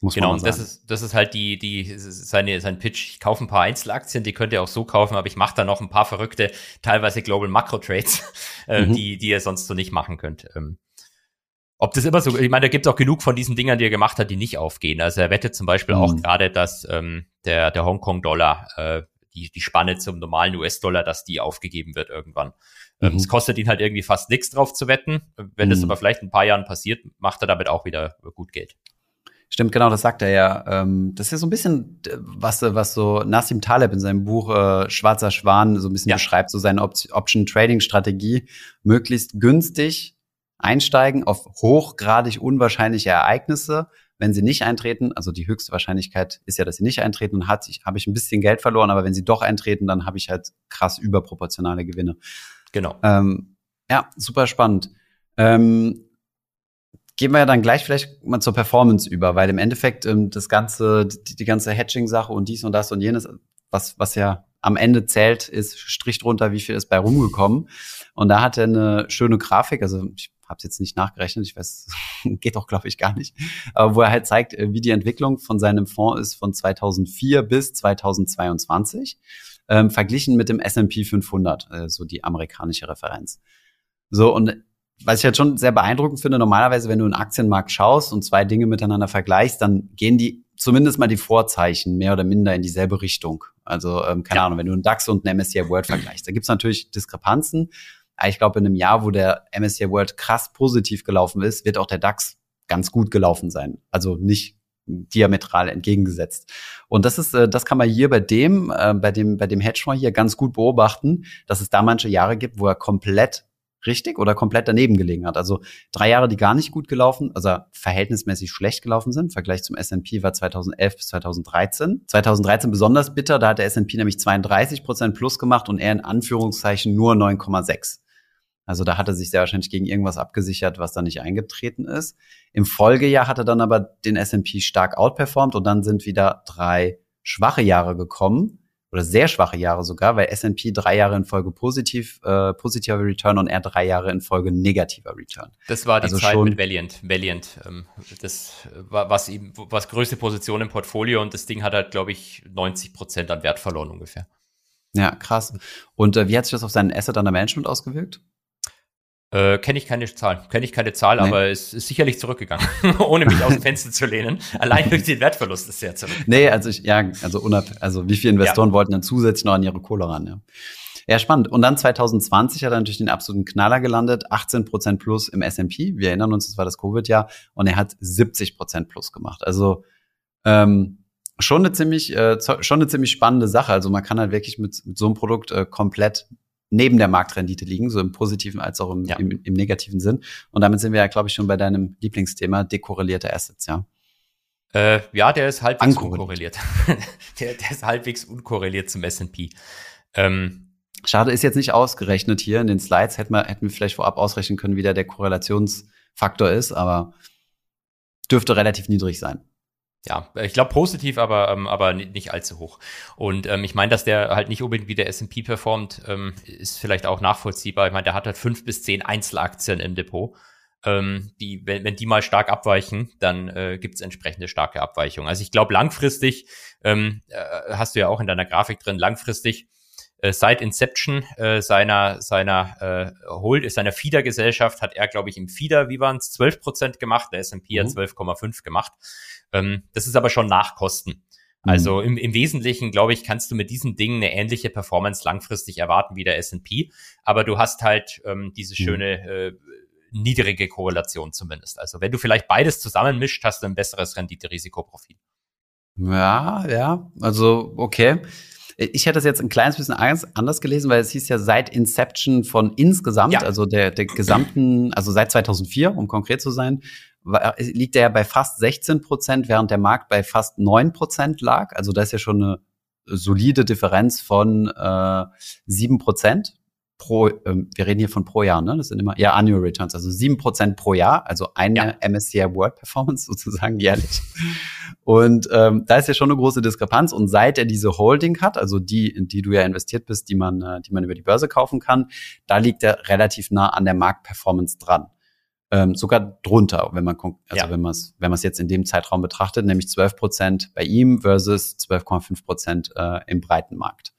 Muss genau, und das ist, das ist halt die, die, seine, sein Pitch. Ich kaufe ein paar Einzelaktien, die könnt ihr auch so kaufen, aber ich mache da noch ein paar verrückte, teilweise Global Macro Trades, <laughs> äh, mhm. die, die ihr sonst so nicht machen könnt. Ähm, ob das immer so, ich meine, da gibt es auch genug von diesen Dingern, die er gemacht hat, die nicht aufgehen. Also er wettet zum Beispiel mhm. auch gerade, dass ähm, der, der Hongkong-Dollar, äh, die, die Spanne zum normalen US-Dollar, dass die aufgegeben wird irgendwann. Ähm, mhm. Es kostet ihn halt irgendwie fast nichts drauf zu wetten. Wenn mhm. das aber vielleicht in ein paar Jahren passiert, macht er damit auch wieder gut Geld. Stimmt, genau, das sagt er ja. Ähm, das ist ja so ein bisschen, was, was so Nassim Taleb in seinem Buch äh, Schwarzer Schwan so ein bisschen ja. beschreibt, so seine Op Option-Trading-Strategie. Möglichst günstig einsteigen auf hochgradig unwahrscheinliche Ereignisse. Wenn sie nicht eintreten, also die höchste Wahrscheinlichkeit ist ja, dass sie nicht eintreten, und hat, ich, habe ich ein bisschen Geld verloren, aber wenn sie doch eintreten, dann habe ich halt krass überproportionale Gewinne. Genau. Ähm, ja, super spannend. Ähm, gehen wir ja dann gleich vielleicht mal zur Performance über, weil im Endeffekt ähm, das ganze, die, die ganze Hedging-Sache und dies und das und jenes, was, was ja am Ende zählt, ist Strich drunter, wie viel ist bei rumgekommen. Und da hat er eine schöne Grafik, also ich habe es jetzt nicht nachgerechnet, ich weiß, <laughs> geht auch glaube ich gar nicht, aber wo er halt zeigt, äh, wie die Entwicklung von seinem Fonds ist von 2004 bis 2022, ähm, verglichen mit dem S&P 500, äh, so die amerikanische Referenz. So und was ich jetzt schon sehr beeindruckend finde, normalerweise, wenn du einen Aktienmarkt schaust und zwei Dinge miteinander vergleichst, dann gehen die zumindest mal die Vorzeichen mehr oder minder in dieselbe Richtung. Also, ähm, keine ja. Ahnung, wenn du einen DAX und einen MSCI World vergleichst, da gibt's natürlich Diskrepanzen. Aber ich glaube, in einem Jahr, wo der MSCI World krass positiv gelaufen ist, wird auch der DAX ganz gut gelaufen sein. Also nicht diametral entgegengesetzt. Und das ist, äh, das kann man hier bei dem, äh, bei dem, bei dem Hedgefonds hier ganz gut beobachten, dass es da manche Jahre gibt, wo er komplett richtig oder komplett daneben gelegen hat. Also drei Jahre, die gar nicht gut gelaufen, also verhältnismäßig schlecht gelaufen sind. Im Vergleich zum S&P war 2011 bis 2013. 2013 besonders bitter, da hat der S&P nämlich 32 Prozent plus gemacht und er in Anführungszeichen nur 9,6. Also da hat er sich sehr wahrscheinlich gegen irgendwas abgesichert, was da nicht eingetreten ist. Im Folgejahr hat er dann aber den S&P stark outperformed und dann sind wieder drei schwache Jahre gekommen oder sehr schwache Jahre sogar, weil S&P drei Jahre in Folge positiv, äh, positiver Return und er drei Jahre in Folge negativer Return. Das war die also Zeit mit Valiant. Valiant, ähm, das war was ihm, was größte Position im Portfolio und das Ding hat halt, glaube ich, 90 Prozent an Wert verloren ungefähr. Ja, krass. Und äh, wie hat sich das auf seinen Asset under Management ausgewirkt? Äh, Kenne ich keine Zahl, kenne ich keine Zahl, nee. aber es ist sicherlich zurückgegangen, <laughs> ohne mich aus dem Fenster zu lehnen. Allein durch den Wertverlust ist sehr zurück. Nee, also ich, ja, also unab also wie viele Investoren ja. wollten dann zusätzlich noch an ihre Kohle ran, ja. Ja, spannend. Und dann 2020 hat er natürlich den absoluten Knaller gelandet, 18 Prozent plus im S&P. Wir erinnern uns, das war das Covid-Jahr und er hat 70 Prozent plus gemacht. Also ähm, schon eine ziemlich äh, schon eine ziemlich spannende Sache. Also man kann halt wirklich mit, mit so einem Produkt äh, komplett neben der Marktrendite liegen, so im positiven als auch im, ja. im, im, negativen Sinn. Und damit sind wir ja, glaube ich, schon bei deinem Lieblingsthema, dekorrelierte Assets, ja. Äh, ja, der ist halbwegs unkorreliert. <laughs> der, der ist halbwegs unkorreliert zum S&P. Ähm, Schade, ist jetzt nicht ausgerechnet hier in den Slides. Hätten wir, hätten wir vielleicht vorab ausrechnen können, wie da der Korrelationsfaktor ist, aber dürfte relativ niedrig sein ja, ich glaube positiv, aber, ähm, aber nicht allzu hoch. Und ähm, ich meine, dass der halt nicht unbedingt wie der S&P performt, ähm, ist vielleicht auch nachvollziehbar. Ich meine, der hat halt fünf bis zehn Einzelaktien im Depot. Ähm, die, wenn, wenn die mal stark abweichen, dann äh, gibt es entsprechende starke Abweichungen. Also ich glaube, langfristig, ähm, äh, hast du ja auch in deiner Grafik drin, langfristig äh, seit Inception äh, seiner seiner äh, Hold seiner Feeder Gesellschaft hat er glaube ich im Feeder wie waren es 12 Prozent gemacht der S&P mhm. hat 12,5 gemacht ähm, das ist aber schon Nachkosten. Mhm. Also im, im Wesentlichen, glaube ich, kannst du mit diesen Dingen eine ähnliche Performance langfristig erwarten wie der S&P, aber du hast halt ähm, diese mhm. schöne äh, niedrige Korrelation zumindest. Also wenn du vielleicht beides zusammenmischt, hast du ein besseres Rendite-Risikoprofil. Ja, ja, also okay. Ich hätte das jetzt ein kleines bisschen anders gelesen, weil es hieß ja seit Inception von insgesamt, ja. also der, der gesamten, also seit 2004, um konkret zu sein, liegt er ja bei fast 16 Prozent, während der Markt bei fast 9 Prozent lag. Also da ist ja schon eine solide Differenz von äh, 7% pro, ähm, wir reden hier von pro Jahr, ne? Das sind immer, ja, Annual Returns, also sieben Prozent pro Jahr, also eine ja. MSCI World Performance <laughs> sozusagen jährlich. Und ähm, da ist ja schon eine große Diskrepanz. Und seit er diese Holding hat, also die, in die du ja investiert bist, die man, äh, die man über die Börse kaufen kann, da liegt er relativ nah an der Marktperformance dran. Ähm, sogar drunter, wenn man also ja. wenn man es wenn man es jetzt in dem Zeitraum betrachtet, nämlich 12 Prozent bei ihm versus 12,5 Prozent äh, im breiten Markt.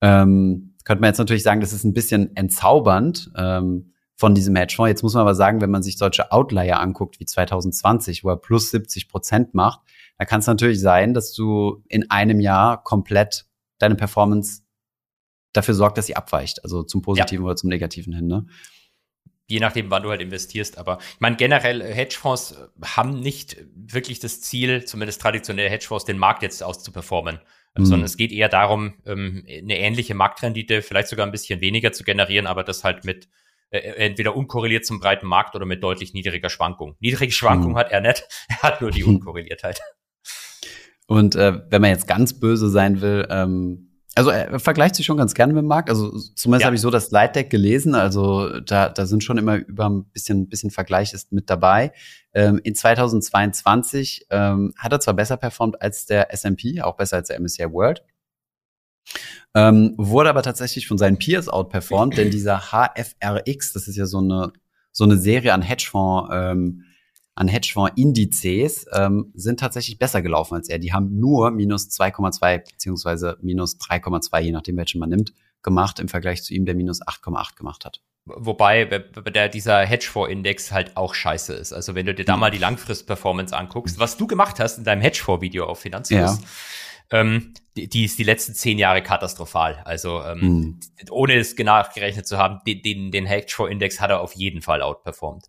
Ähm, könnte man jetzt natürlich sagen, das ist ein bisschen entzaubernd ähm, von diesem Hedgefonds. Jetzt muss man aber sagen, wenn man sich solche Outlier anguckt wie 2020, wo er plus 70 Prozent macht, da kann es natürlich sein, dass du in einem Jahr komplett deine Performance dafür sorgt, dass sie abweicht, also zum Positiven ja. oder zum Negativen hin. Ne? Je nachdem, wann du halt investierst. Aber ich meine, generell Hedgefonds haben nicht wirklich das Ziel, zumindest traditionelle Hedgefonds, den Markt jetzt auszuperformen mhm. sondern es geht eher darum, ähm, eine ähnliche Marktrendite, vielleicht sogar ein bisschen weniger zu generieren, aber das halt mit äh, entweder unkorreliert zum breiten Markt oder mit deutlich niedriger Schwankung. Niedrige Schwankung mhm. hat er nicht, <laughs> er hat nur die <laughs> Unkorreliertheit. Und äh, wenn man jetzt ganz böse sein will, ähm, also er vergleicht sich schon ganz gerne mit Markt. Also zumindest ja. habe ich so das Slide Deck gelesen. Also da, da sind schon immer über ein bisschen, bisschen Vergleich ist mit dabei. Ähm, in 2022 ähm, hat er zwar besser performt als der S&P, auch besser als der MSCI World. Ähm, wurde aber tatsächlich von seinen Peers outperformed, denn dieser HFRX, das ist ja so eine so eine Serie an Hedgefonds ähm, an Hedgefonds-Indizes ähm, sind tatsächlich besser gelaufen als er. Die haben nur minus 2,2 beziehungsweise minus 3,2, je nachdem welchen man nimmt, gemacht im Vergleich zu ihm, der minus 8,8 gemacht hat. Wobei der, dieser Hedgefonds-Index halt auch scheiße ist. Also wenn du dir da mal die Langfrist-Performance anguckst, was du gemacht hast in deinem Hedgefonds-Video auf Finanzfluss, ja. ähm, die, die, ist die letzten zehn Jahre katastrophal. Also ähm, mhm. ohne es genau gerechnet zu haben, den, den, den Hedgefonds-Index hat er auf jeden Fall outperformed.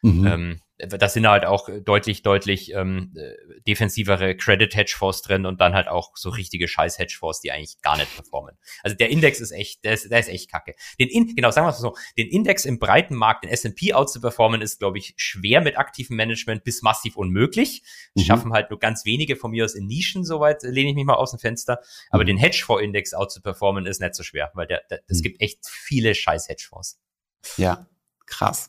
Mhm. Ähm, da sind halt auch deutlich, deutlich ähm, äh, defensivere Credit-Hedgefonds drin und dann halt auch so richtige Scheiß-Hedgefonds, die eigentlich gar nicht performen. Also der Index ist echt, der ist, der ist echt kacke. Den In, genau, sagen wir es so, den Index im breiten Markt, den S&P out zu performen, ist, glaube ich, schwer mit aktivem Management bis massiv unmöglich. Mhm. Schaffen halt nur ganz wenige von mir aus in Nischen, soweit lehne ich mich mal aus dem Fenster. Aber mhm. den Hedgefonds-Index out zu performen, ist nicht so schwer, weil der, der es mhm. gibt echt viele Scheiß-Hedgefonds. Ja, krass.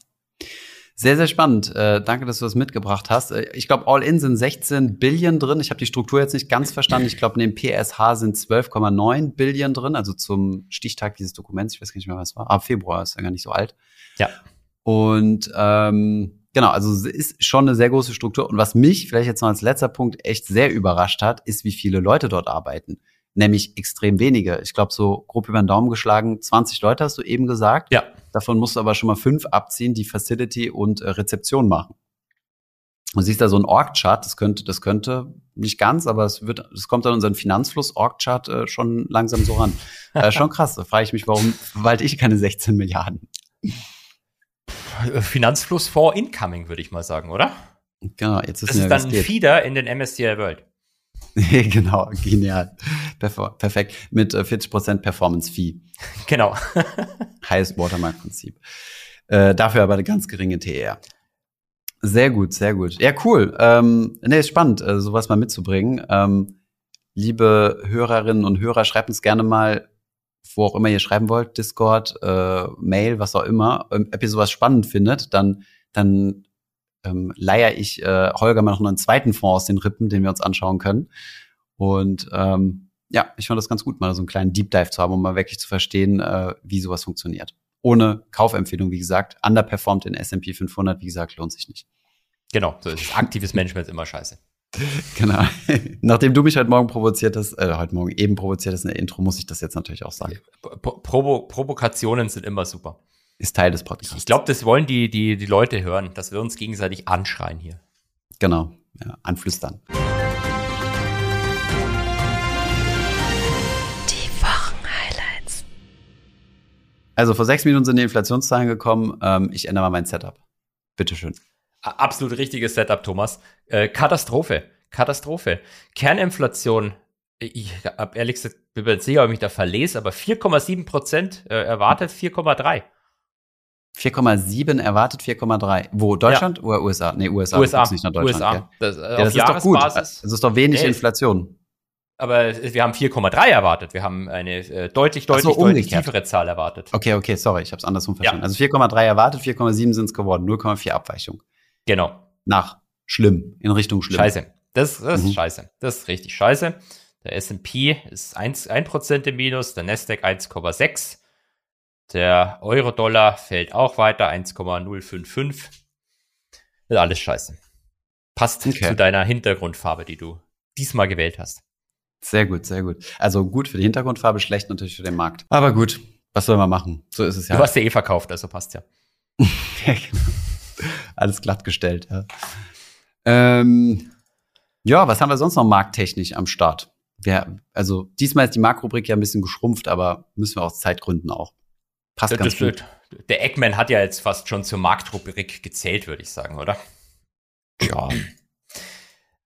Sehr, sehr spannend. Äh, danke, dass du das mitgebracht hast. Äh, ich glaube, All-In sind 16 Billion drin. Ich habe die Struktur jetzt nicht ganz verstanden. Ich glaube, in dem PSH sind 12,9 Billion drin, also zum Stichtag dieses Dokuments. Ich weiß gar nicht mehr, was es war. Ab Februar ist ja gar nicht so alt. Ja. Und ähm, genau, also es ist schon eine sehr große Struktur. Und was mich vielleicht jetzt noch als letzter Punkt echt sehr überrascht hat, ist, wie viele Leute dort arbeiten nämlich extrem wenige. Ich glaube, so grob über den Daumen geschlagen, 20 Leute hast du eben gesagt. Ja. Davon musst du aber schon mal fünf abziehen, die Facility und äh, Rezeption machen. Du siehst da so ein Org-Chart, das könnte, das könnte nicht ganz, aber es wird, es kommt an unseren Finanzfluss-Org-Chart äh, schon langsam so ran. <laughs> äh, schon krass. Da frage ich mich, warum verwalte ich keine 16 Milliarden? Finanzfluss for Incoming, würde ich mal sagen, oder? Genau, jetzt ist Das ist dann ein Feeder in den MSCI World. <laughs> genau, genial. Perf perfekt. Mit äh, 40% Performance Fee. Genau. <laughs> Highest Watermark Prinzip. Äh, dafür aber eine ganz geringe TR. Sehr gut, sehr gut. Ja, cool. Ähm, nee, ist spannend, äh, sowas mal mitzubringen. Ähm, liebe Hörerinnen und Hörer, schreibt uns gerne mal, wo auch immer ihr schreiben wollt, Discord, äh, Mail, was auch immer. Ähm, ob ihr sowas spannend findet, dann, dann ähm, leier ich äh, Holger mal noch einen zweiten Fonds aus den Rippen, den wir uns anschauen können. Und ähm, ja, ich fand das ganz gut, mal so einen kleinen Deep Dive zu haben, um mal wirklich zu verstehen, äh, wie sowas funktioniert. Ohne Kaufempfehlung, wie gesagt, underperformt in S&P 500, wie gesagt, lohnt sich nicht. Genau, so ist aktives Management immer scheiße. <laughs> Genau. Nachdem du mich heute Morgen provoziert hast, äh, heute Morgen eben provoziert hast in der Intro, muss ich das jetzt natürlich auch sagen. Provo Provokationen sind immer super. Ist Teil des Podcasts. Ich glaube, das wollen die, die, die Leute hören, dass wir uns gegenseitig anschreien hier. Genau, ja, anflüstern. Die Wochenhighlights. Also vor sechs Minuten sind die Inflationszahlen gekommen. Ähm, ich ändere mal mein Setup. Bitteschön. Absolut richtiges Setup, Thomas. Äh, Katastrophe. Katastrophe. Kerninflation ich habe ehrlich gesagt, bin mir sicher, ob ich mich da verlese, aber 4,7 Prozent äh, erwartet 4,3. 4,7 erwartet 4,3. Wo? Deutschland ja. oder USA? Nee, USA. USA. Nicht nach Deutschland. USA. Das, äh, ja, das ist doch gut. Das ist doch wenig nee. Inflation. aber wir haben 4,3 erwartet. Wir haben eine äh, deutlich, deutlich, so, deutlich tiefere Zahl erwartet. Okay, okay, sorry, ich habe es andersrum verstanden. Also 4,3 erwartet, 4,7 sind es geworden, 0,4 Abweichung. Genau. Nach schlimm, in Richtung schlimm. Scheiße. Das, das Mhm. ist scheiße. Das ist richtig scheiße. Der S&P ist 1%, 1 im Minus, der Nasdaq 1,6. Der Euro-Dollar fällt auch weiter, 1,055. Das ist alles scheiße. Passt Okay. zu deiner Hintergrundfarbe, die du diesmal gewählt hast. Sehr gut, sehr gut. Also gut für die Hintergrundfarbe, schlecht natürlich für den Markt. Aber gut, was soll man machen? So ist es ja. Du hast ja eh verkauft, also passt ja. <laughs> Ja, genau. Alles glatt gestellt, ja. Ähm, ja, was haben wir sonst noch markttechnisch am Start? Wir, also diesmal ist die Marktrubrik ja ein bisschen geschrumpft, aber müssen wir aus Zeitgründen auch. Passt Das, ganz das, gut. der Eggman hat ja jetzt fast schon zur Marktrubrik gezählt, würde ich sagen, oder? Ja.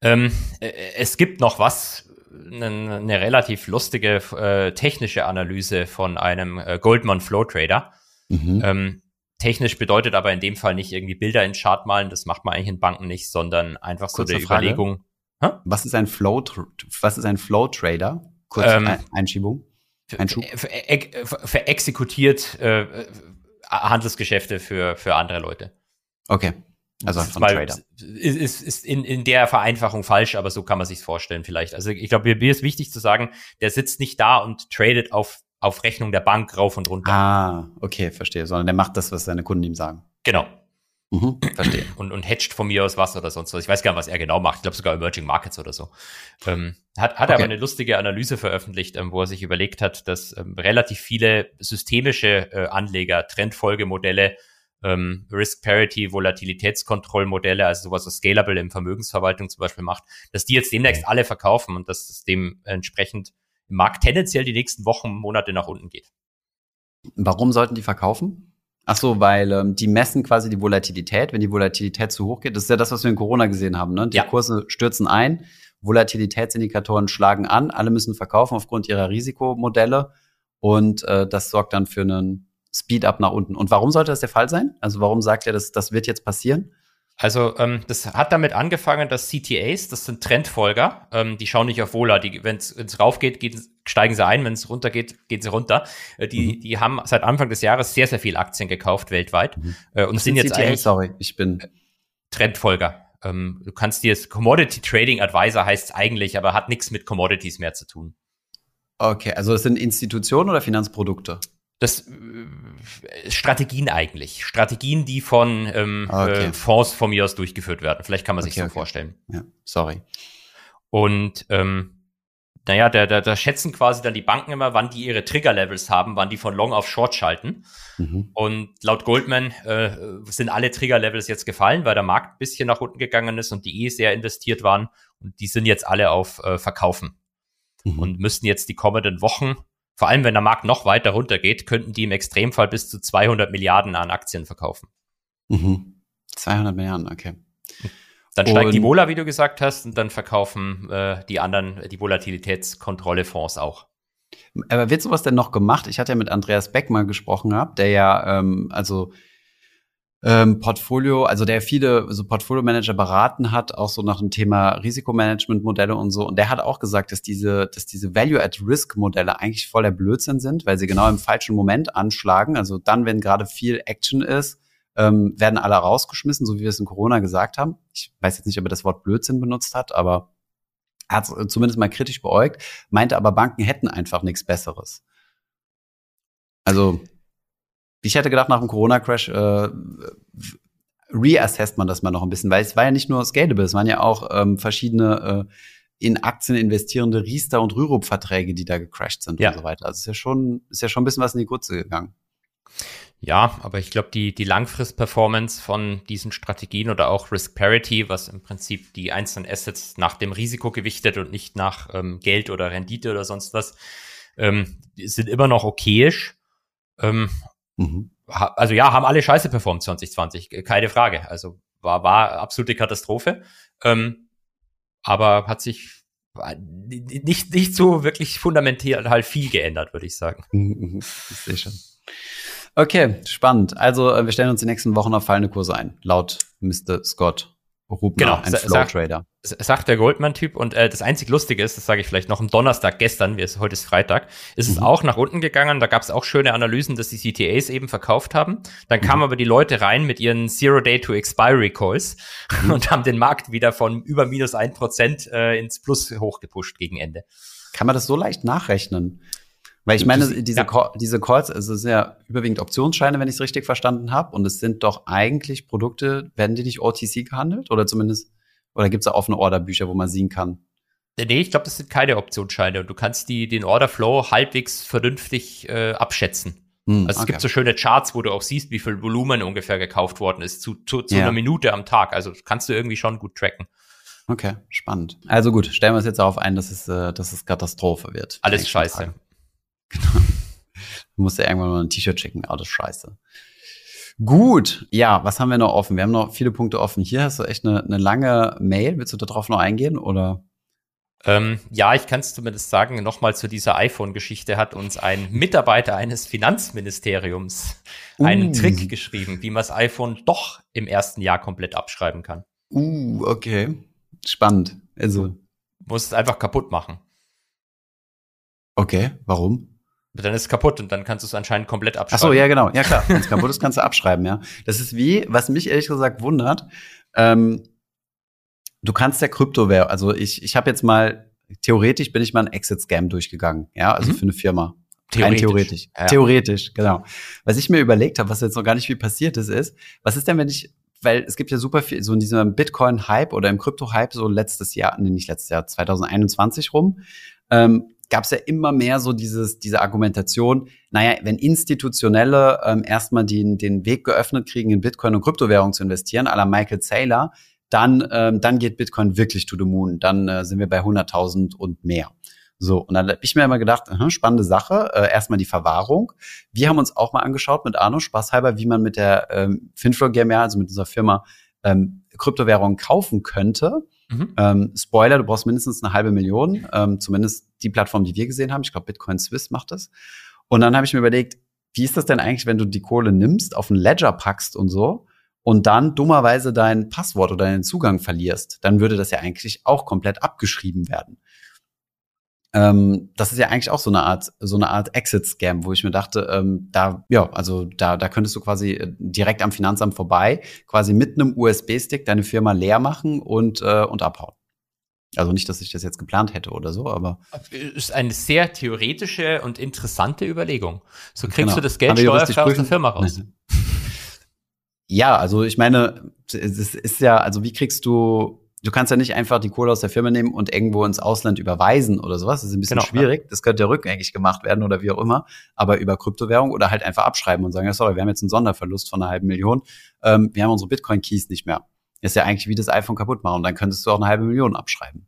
Ähm, äh, es gibt noch was, eine, eine relativ lustige äh, technische Analyse von einem äh, Goldman Flow Trader. Mhm. Ähm, technisch bedeutet aber in dem Fall nicht irgendwie Bilder in Chart malen, das macht man eigentlich in Banken nicht, sondern einfach so Kurze der Frage. Überlegung. Was ist ein Flow, was ist ein Flow Trader? Kurze Ähm, Ein- Einschiebung. Einschub. Ver, ver, ver, verexekutiert äh, äh, Handelsgeschäfte für, für andere Leute. Okay. Also von mal- Trader. Ist, ist, ist in, in der Vereinfachung falsch, aber so kann man sich vorstellen vielleicht. Also ich glaube, mir ist wichtig zu sagen, der sitzt nicht da und tradet auf, auf Rechnung der Bank rauf und runter. Ah, okay, verstehe. Sondern der macht das, was seine Kunden ihm sagen. Genau. Mhm, verstehe. Und, und hedgt von mir aus was oder sonst was. Ich weiß gar nicht, was er genau macht. Ich glaube sogar Emerging Markets oder so. Ähm, hat hat Okay. aber eine lustige Analyse veröffentlicht, ähm, wo er sich überlegt hat, dass ähm, relativ viele systemische äh, Anleger, Trendfolgemodelle, ähm, Risk Parity, Volatilitätskontrollmodelle, also sowas, was Scalable im Vermögensverwaltung zum Beispiel macht, dass die jetzt demnächst alle verkaufen und dass es dementsprechend im Markt tendenziell die nächsten Wochen, Monate nach unten geht. Warum sollten die verkaufen? Ach so, weil ähm, die messen quasi die Volatilität. Wenn die Volatilität zu hoch geht, das ist ja das, was wir in Corona gesehen haben. Ne? Die Ja. Kurse stürzen ein, Volatilitätsindikatoren schlagen an, alle müssen verkaufen aufgrund ihrer Risikomodelle und äh, das sorgt dann für einen Speed-up nach unten. Und warum sollte das der Fall sein? Also warum sagt er, das, das wird jetzt passieren? Also ähm, das hat damit angefangen, dass CTAs, das sind Trendfolger, ähm, die schauen nicht auf Vola, die, wenn es raufgeht, geht, steigen sie ein, wenn es runtergeht, gehen sie runter. Äh, die, Mhm. die haben seit Anfang des Jahres sehr, sehr viel Aktien gekauft weltweit Mhm. äh, und sind jetzt CTA, eigentlich sorry, ich bin Trendfolger. Ähm, du kannst dir das Commodity Trading Advisor heißt eigentlich, aber hat nichts mit Commodities mehr zu tun. okay. Also das sind Institutionen oder Finanzprodukte? Das äh, Strategien eigentlich. Strategien, die von ähm, Okay. äh, Fonds von mir aus durchgeführt werden. Vielleicht kann man sich Okay, so okay. vorstellen. Ja, sorry. Und ähm, naja, da, da, da schätzen quasi dann die Banken immer, wann die ihre Trigger-Levels haben, wann die von Long auf Short schalten. Mhm. Und laut Goldman äh, sind alle Trigger-Levels jetzt gefallen, weil der Markt ein bisschen nach unten gegangen ist und die eh sehr investiert waren. Und die sind jetzt alle auf äh, Verkaufen Mhm. und müssten jetzt die kommenden Wochen, vor allem wenn der Markt noch weiter runtergeht, könnten die im Extremfall bis zu 200 Milliarden an Aktien verkaufen. Mhm. 200 Milliarden, okay. Dann steigt die Vola, wie du gesagt hast, und dann verkaufen äh, die anderen die Volatilitätskontrolle-Fonds auch. Aber wird sowas denn noch gemacht? Ich hatte ja mit Andreas Beck mal gesprochen gehabt, der ja, ähm, also ähm, Portfolio, also der viele so Portfolio-Manager beraten hat, auch so nach dem Thema Risikomanagement-Modelle und so. Und der hat auch gesagt, dass diese, dass diese Value-at-Risk-Modelle eigentlich voll der Blödsinn sind, weil sie genau im falschen Moment anschlagen. Also dann, wenn gerade viel Action ist, ähm, werden alle rausgeschmissen, so wie wir es in Corona gesagt haben. Ich weiß jetzt nicht, ob er das Wort Blödsinn benutzt hat, aber er hat es zumindest mal kritisch beäugt, meinte aber, Banken hätten einfach nichts Besseres. Also, ich hätte gedacht, nach dem Corona-Crash äh, reassesst man das mal noch ein bisschen, weil es war ja nicht nur scalable, es waren ja auch ähm, verschiedene äh, in Aktien investierende Riester und Rürup-Verträge, die da gecrashed sind Ja. und so weiter. Also ist ja schon, ist ja schon ein bisschen was in die Grütze gegangen. Ja, aber ich glaube, die, die Langfrist-Performance von diesen Strategien oder auch Risk Parity, was im Prinzip die einzelnen Assets nach dem Risiko gewichtet und nicht nach ähm, Geld oder Rendite oder sonst was, ähm, sind immer noch okayisch. Ähm, Mhm. also ja, haben alle scheiße performt 2020, äh, keine Frage. Also war, war absolute Katastrophe. Ähm, aber hat sich äh, nicht, nicht so wirklich fundamental halt viel geändert, würde ich sagen. Mhm, mhm. Ich sehe schon. Okay, spannend. Also äh, wir stellen uns die nächsten Wochen auf fallende Kurse ein, laut Mr. Scott. Rubner, Genau, ein Flow Trader. S- sagt der Goldman-Typ. Und äh, das einzig Lustige ist, das sage ich vielleicht noch am Donnerstag gestern, wir, heute ist Freitag, ist es Mhm. auch nach unten gegangen. Da gab es auch schöne Analysen, dass die CTAs eben verkauft haben. Dann kamen Mhm. aber die Leute rein mit ihren Zero-Day-to-Expiry-Calls Mhm. <laughs> und haben den Markt wieder von über minus ein Prozent äh, ins Plus hochgepusht gegen Ende. Kann man das so leicht nachrechnen? Weil ich meine, diese, ja. Call, diese Calls, also es sind ja überwiegend Optionsscheine, wenn ich es richtig verstanden habe. Und es sind doch eigentlich Produkte, werden die nicht OTC gehandelt? Oder zumindest, oder gibt es da offene Orderbücher, wo man sehen kann? Nee, ich glaube, das sind keine Optionsscheine und du kannst die, den Orderflow halbwegs vernünftig äh, abschätzen. Hm, Also es okay. gibt so schöne Charts, wo du auch siehst, wie viel Volumen ungefähr gekauft worden ist, zu, zu, zu Ja. einer Minute am Tag. Also kannst du irgendwie schon gut tracken. Okay, spannend. Also gut, stellen wir uns jetzt darauf ein, dass es, äh, dass es Katastrophe wird. Alles scheiße. Tage. Du musst ja irgendwann mal ein T-Shirt schicken, alles scheiße. Gut, ja, was haben wir noch offen? Wir haben noch viele Punkte offen. Hier hast du echt eine, eine lange Mail. Willst du darauf noch eingehen oder? Ähm, ja, ich kann es zumindest sagen, nochmal zu dieser iPhone-Geschichte hat uns ein Mitarbeiter eines Finanzministeriums einen Uh. Trick geschrieben, wie man das iPhone doch im ersten Jahr komplett abschreiben kann. Uh, okay. Spannend. Also, Muss es einfach kaputt machen. okay, warum? Dann ist es kaputt und dann kannst du es anscheinend komplett Ach abschreiben. so, ja, genau. Ja, klar. <laughs> Wenn es kaputt ist, kannst du abschreiben, ja. Das ist wie, was mich ehrlich gesagt wundert, ähm, du kannst ja Kryptowährung, also ich, ich habe jetzt mal, theoretisch bin ich mal einen Exit-Scam durchgegangen, ja, also Mhm. für eine Firma. Theoretisch. Rein theoretisch. Ja. Theoretisch, genau. Was ich mir überlegt habe, was jetzt noch gar nicht viel passiert ist, ist, was ist denn, wenn ich, weil es gibt ja super viel, so in diesem Bitcoin-Hype oder im Krypto-Hype, so letztes Jahr, nee, nicht letztes Jahr, 2021 rum, ähm, gab es ja immer mehr so dieses, diese Argumentation, naja, wenn Institutionelle ähm, erstmal den, den Weg geöffnet kriegen, in Bitcoin und Kryptowährung zu investieren, à la Michael Saylor, dann, ähm, dann geht Bitcoin wirklich to the moon. Dann äh, sind wir bei 100.000 und mehr. So, und dann habe ich mir immer gedacht, aha, spannende Sache, äh, erstmal die Verwahrung. Wir haben uns auch mal angeschaut mit Arno, spaßhalber, wie man mit der ähm, Finflow GmbH, also mit unserer Firma, ähm, Kryptowährungen kaufen könnte. Mhm. Ähm, Spoiler, du brauchst mindestens eine halbe Million, ähm, zumindest die Plattform, die wir gesehen haben. Ich glaube, Bitcoin Swiss macht das. Und dann habe ich mir überlegt, wie ist das denn eigentlich, wenn du die Kohle nimmst, auf einen Ledger packst und so und dann dummerweise dein Passwort oder deinen Zugang verlierst? Dann würde das ja eigentlich auch komplett abgeschrieben werden. Ähm, das ist ja eigentlich auch so eine Art, so eine Art Exit-Scam, wo ich mir dachte, ähm, da, ja, also da, da könntest du quasi äh, direkt am Finanzamt vorbei, quasi mit einem USB-Stick deine Firma leer machen und, äh, und abhauen. Also nicht, dass ich das jetzt geplant hätte oder so, aber Ist eine sehr theoretische und interessante Überlegung. So kriegst Genau. du das Geld steuerfrei aus der? Firma raus. <laughs> Ja, also ich meine, es ist ja, also wie kriegst du, du kannst ja nicht einfach die Kohle aus der Firma nehmen und irgendwo ins Ausland überweisen oder sowas. Das ist ein bisschen Genau, schwierig. Das könnte ja rückgängig gemacht werden oder wie auch immer. Aber über Kryptowährung oder halt einfach abschreiben und sagen, ja, sorry, wir haben jetzt einen Sonderverlust von einer halben Million. Ähm, wir haben unsere Bitcoin-Keys nicht mehr. ist ja eigentlich wie das iPhone kaputt machen. Und dann könntest du auch eine halbe Million abschreiben.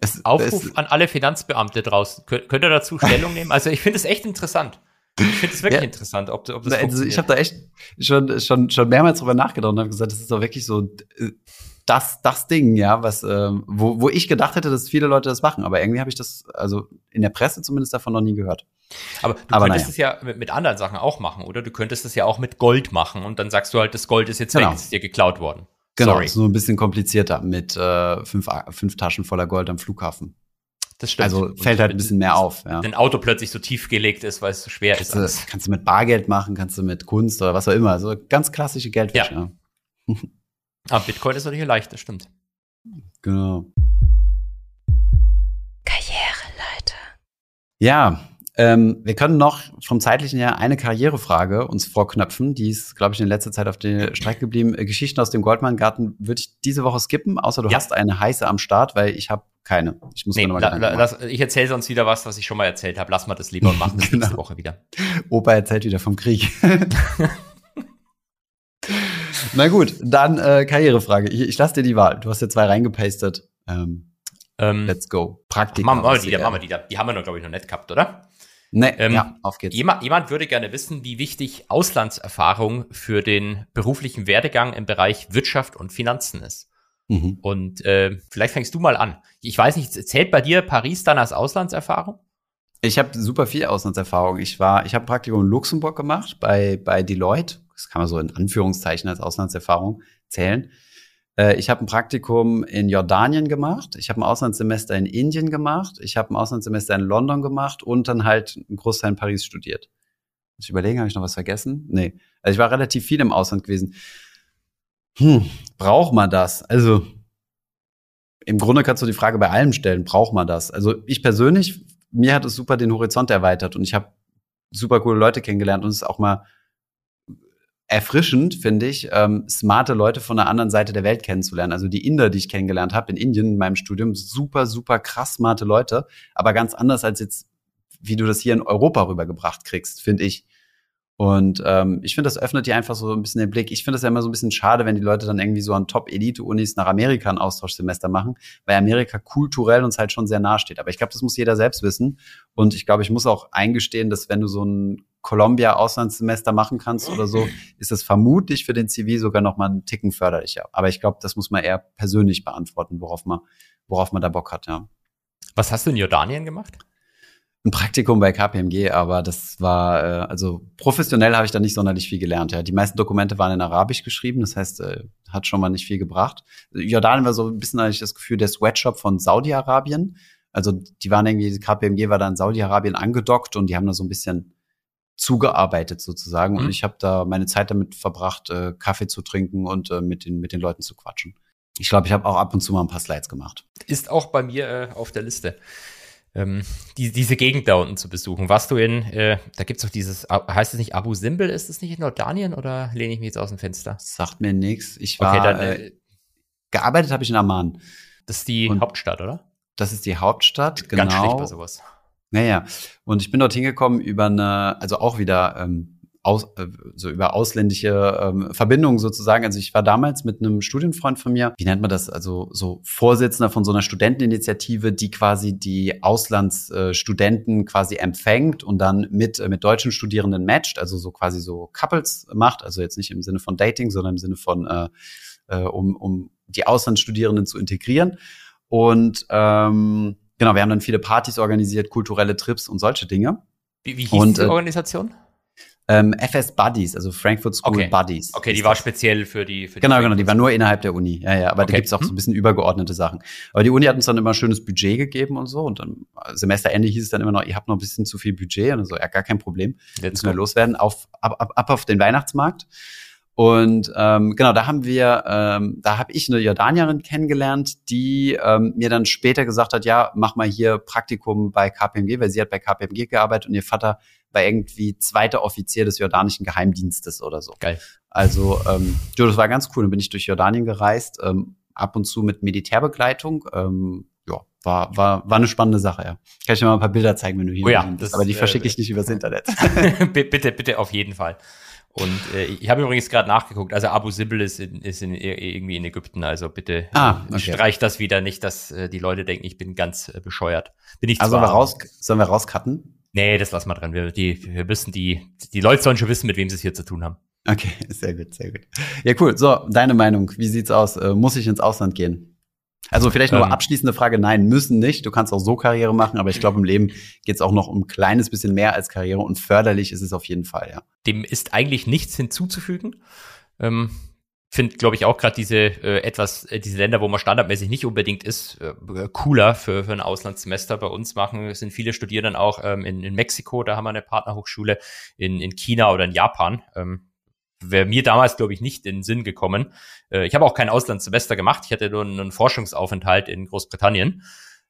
Es- Aufruf es- an alle Finanzbeamte draußen. Könnt, könnt ihr dazu Stellung nehmen? Also ich finde es echt interessant. Ich finde es wirklich Ja. interessant, ob, ob das also ich habe da echt schon, schon, schon mehrmals drüber nachgedacht und habe gesagt, das ist doch wirklich so äh, das, das Ding, ja, was, ähm, wo, wo ich gedacht hätte, dass viele Leute das machen. Aber irgendwie habe ich das, also in der Presse zumindest davon noch nie gehört. Aber du Aber könntest naja. es ja mit, mit anderen Sachen auch machen, oder? Du könntest es ja auch mit Gold machen und dann sagst du halt, das Gold ist jetzt Genau. weg, ist dir geklaut worden. Genau, Sorry. ist nur ein bisschen komplizierter mit äh, fünf, fünf Taschen voller Gold am Flughafen. Das stimmt. Also fällt halt ein bisschen mehr auf. Ja. Wenn ein Auto plötzlich so tief gelegt ist, weil es so schwer ist. Kannst, alles. du, kannst du mit Bargeld machen, kannst du mit Kunst oder was auch immer. Also ganz klassische Geldwäsche. Ja. <laughs> Ah, Bitcoin ist natürlich leicht, das stimmt. Genau. Karriereleiter. Ja, ähm, wir können noch vom zeitlichen her eine Karrierefrage uns vorknöpfen. Die ist, glaube ich, in letzter Zeit auf der Strecke geblieben. Äh, Geschichten aus dem Goldmann-Garten würde ich diese Woche skippen, außer du Ja. hast eine heiße am Start, weil ich habe keine. Ich muss Nee, mir noch mal la, la, ich erzähle sonst wieder was, was ich schon mal erzählt habe. Lass mal das lieber und machen das <laughs> Genau. nächste Woche wieder. Opa erzählt wieder vom Krieg. <laughs> Na gut, dann äh, Karrierefrage. Ich, ich lasse dir die Wahl. Du hast dir zwei reingepastet. Ähm, Ähm, let's go. Praktika. machen wir die, machen wir die, da. die haben wir noch, glaube ich, noch nicht gehabt, oder? Nee, Ähm, ja, auf geht's. Jemand, jemand würde gerne wissen, wie wichtig Auslandserfahrung für den beruflichen Werdegang im Bereich Wirtschaft und Finanzen ist. Mhm. Und äh, vielleicht fängst du mal an. Ich weiß nicht, zählt bei dir Paris dann als Auslandserfahrung? Ich habe super viel Auslandserfahrung. Ich war, ich habe Praktikum in Luxemburg gemacht bei bei Deloitte. Das kann man so in Anführungszeichen als Auslandserfahrung zählen. Äh, ich habe ein Praktikum in Jordanien gemacht. Ich habe ein Auslandssemester in Indien gemacht. Ich habe ein Auslandssemester in London gemacht und dann halt einen Großteil in Paris studiert. Muss ich überlegen, habe ich noch was vergessen? Nee. Also ich war relativ viel im Ausland gewesen. Hm, braucht man das? Also im Grunde kannst du die Frage bei allem stellen, braucht man das? Also ich persönlich, mir hat es super den Horizont erweitert und ich habe super coole Leute kennengelernt und es ist auch mal erfrischend, finde ich, ähm, smarte Leute von der anderen Seite der Welt kennenzulernen. Also die Inder, die ich kennengelernt habe in Indien in meinem Studium, super, super krass smarte Leute, aber ganz anders als jetzt, wie du das hier in Europa rübergebracht kriegst, finde ich. Und ähm, ich finde, das öffnet dir einfach so ein bisschen den Blick. Ich finde das ja immer so ein bisschen schade, wenn die Leute dann irgendwie so an Top-Elite-Unis nach Amerika ein Austauschsemester machen, weil Amerika kulturell uns halt schon sehr nahe steht. Aber ich glaube, das muss jeder selbst wissen. Und ich glaube, ich muss auch eingestehen, dass wenn du so ein Columbia-Auslandssemester machen kannst oder so, <laughs> ist das vermutlich für den CV sogar noch mal einen Ticken förderlicher. Aber ich glaube, das muss man eher persönlich beantworten, worauf man, worauf man da Bock hat, ja. Was hast du in Jordanien gemacht? ein Praktikum bei KPMG, aber das war, äh, also professionell habe ich da nicht sonderlich viel gelernt. Ja. Die meisten Dokumente waren in Arabisch geschrieben, das heißt, äh, hat schon mal nicht viel gebracht. Jordanien war so ein bisschen, hatte ich das Gefühl, der Sweatshop von Saudi-Arabien. Also die waren irgendwie, KPMG war da in Saudi-Arabien angedockt und die haben da so ein bisschen zugearbeitet sozusagen. Mhm. Und ich habe da meine Zeit damit verbracht, äh, Kaffee zu trinken und äh, mit, den, mit den Leuten zu quatschen. Ich glaube, ich habe auch ab und zu mal ein paar Slides gemacht. Ist auch bei mir äh, auf der Liste ähm, die, diese Gegend da unten zu besuchen. Warst du in, äh, da gibt's doch dieses, heißt es nicht Abu Simbel, ist es nicht in Jordanien oder lehne ich mich jetzt aus dem Fenster? Sagt mir nichts. Ich war, okay, dann, äh, äh, gearbeitet habe ich in Amman. Das ist die Und Hauptstadt, oder? Das ist die Hauptstadt, genau. Ganz schlecht bei sowas. Naja, und ich bin dort hingekommen über eine, also auch wieder ähm, aus, äh, so über ausländische ähm, Verbindungen sozusagen. Also ich war damals mit einem Studienfreund von mir, wie nennt man das, also so Vorsitzender von so einer Studenteninitiative, die quasi die Auslandsstudenten äh, quasi empfängt und dann mit, äh, mit deutschen Studierenden matcht, also so quasi so Couples macht, also jetzt nicht im Sinne von Dating, sondern im Sinne von, äh, äh, um, um die Auslandsstudierenden zu integrieren. Und ähm, genau, wir haben dann viele Partys organisiert, kulturelle Trips und solche Dinge. Wie, wie hieß und, die äh, Organisation? Ähm, FS Buddies, also Frankfurt School okay. Buddies. Okay, die war speziell für die. Für genau, die genau, die war nur innerhalb der Uni. Ja, ja, aber okay. da gibt's auch so ein hm. bisschen übergeordnete Sachen. Aber die Uni hat uns dann immer ein schönes Budget gegeben und so. Und dann Semesterende hieß es dann immer noch, ihr habt noch ein bisschen zu viel Budget. Und so, ja, gar kein Problem. Jetzt müssen wir loswerden. Auf, ab, ab, ab auf den Weihnachtsmarkt. Und ähm, genau, da haben wir, ähm, da habe ich eine Jordanierin kennengelernt, die ähm, mir dann später gesagt hat, ja, mach mal hier Praktikum bei KPMG, weil sie hat bei KPMG gearbeitet und ihr Vater war irgendwie zweiter Offizier des jordanischen Geheimdienstes oder so. Geil. Also, ähm, ja, das war ganz cool. Dann bin ich durch Jordanien gereist, ähm, ab und zu mit Militärbegleitung. Ähm, ja, war, war, war eine spannende Sache, ja. Kann ich dir mal ein paar Bilder zeigen, wenn du hier oh ja, bist. Aber die verschicke ich äh, nicht übers Internet. <laughs> bitte, bitte, auf jeden Fall. Und äh, ich habe übrigens gerade nachgeguckt, also Abu Simbel ist, in, ist in, irgendwie in Ägypten, also bitte ah, okay. streich das wieder nicht, dass äh, die Leute denken, ich bin ganz äh, bescheuert. Bin ich also zwar, sollen wir, raus, sollen wir rauscutten? Nee, das lassen wir dran. Wir, die, wir wissen, die, die Leute sollen schon wissen, mit wem sie es hier zu tun haben. Okay, <laughs> sehr gut, sehr gut. Ja, cool. So, deine Meinung, wie sieht's aus? Äh, muss ich ins Ausland gehen? Also vielleicht nur ähm, abschließende Frage, nein, müssen nicht. Du kannst auch so Karriere machen, aber ich glaube, im Leben geht's auch noch um ein kleines bisschen mehr als Karriere und förderlich ist es auf jeden Fall, ja. Dem ist eigentlich nichts hinzuzufügen. Ähm, finde, glaube ich, auch gerade diese äh, etwas, äh, diese Länder, wo man standardmäßig nicht unbedingt ist, äh, cooler für, für ein Auslandssemester. Bei uns machen sind viele Studierenden auch ähm, in, in Mexiko, da haben wir eine Partnerhochschule, in, in China oder in Japan. Ähm, Wäre mir damals, glaube ich, nicht in den Sinn gekommen. Äh, ich habe auch kein Auslandssemester gemacht, ich hatte nur einen, Forschungsaufenthalt in Großbritannien.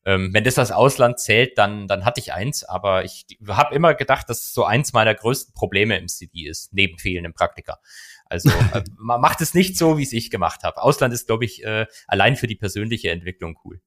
Ähm, wenn das als Ausland zählt, dann, dann hatte ich eins, aber ich habe immer gedacht, dass es so eins meiner größten Probleme im CD ist, neben fehlenden Praktika. Also <laughs> äh, man macht es nicht so, wie es ich gemacht habe. Ausland ist, glaube ich, äh, allein für die persönliche Entwicklung cool.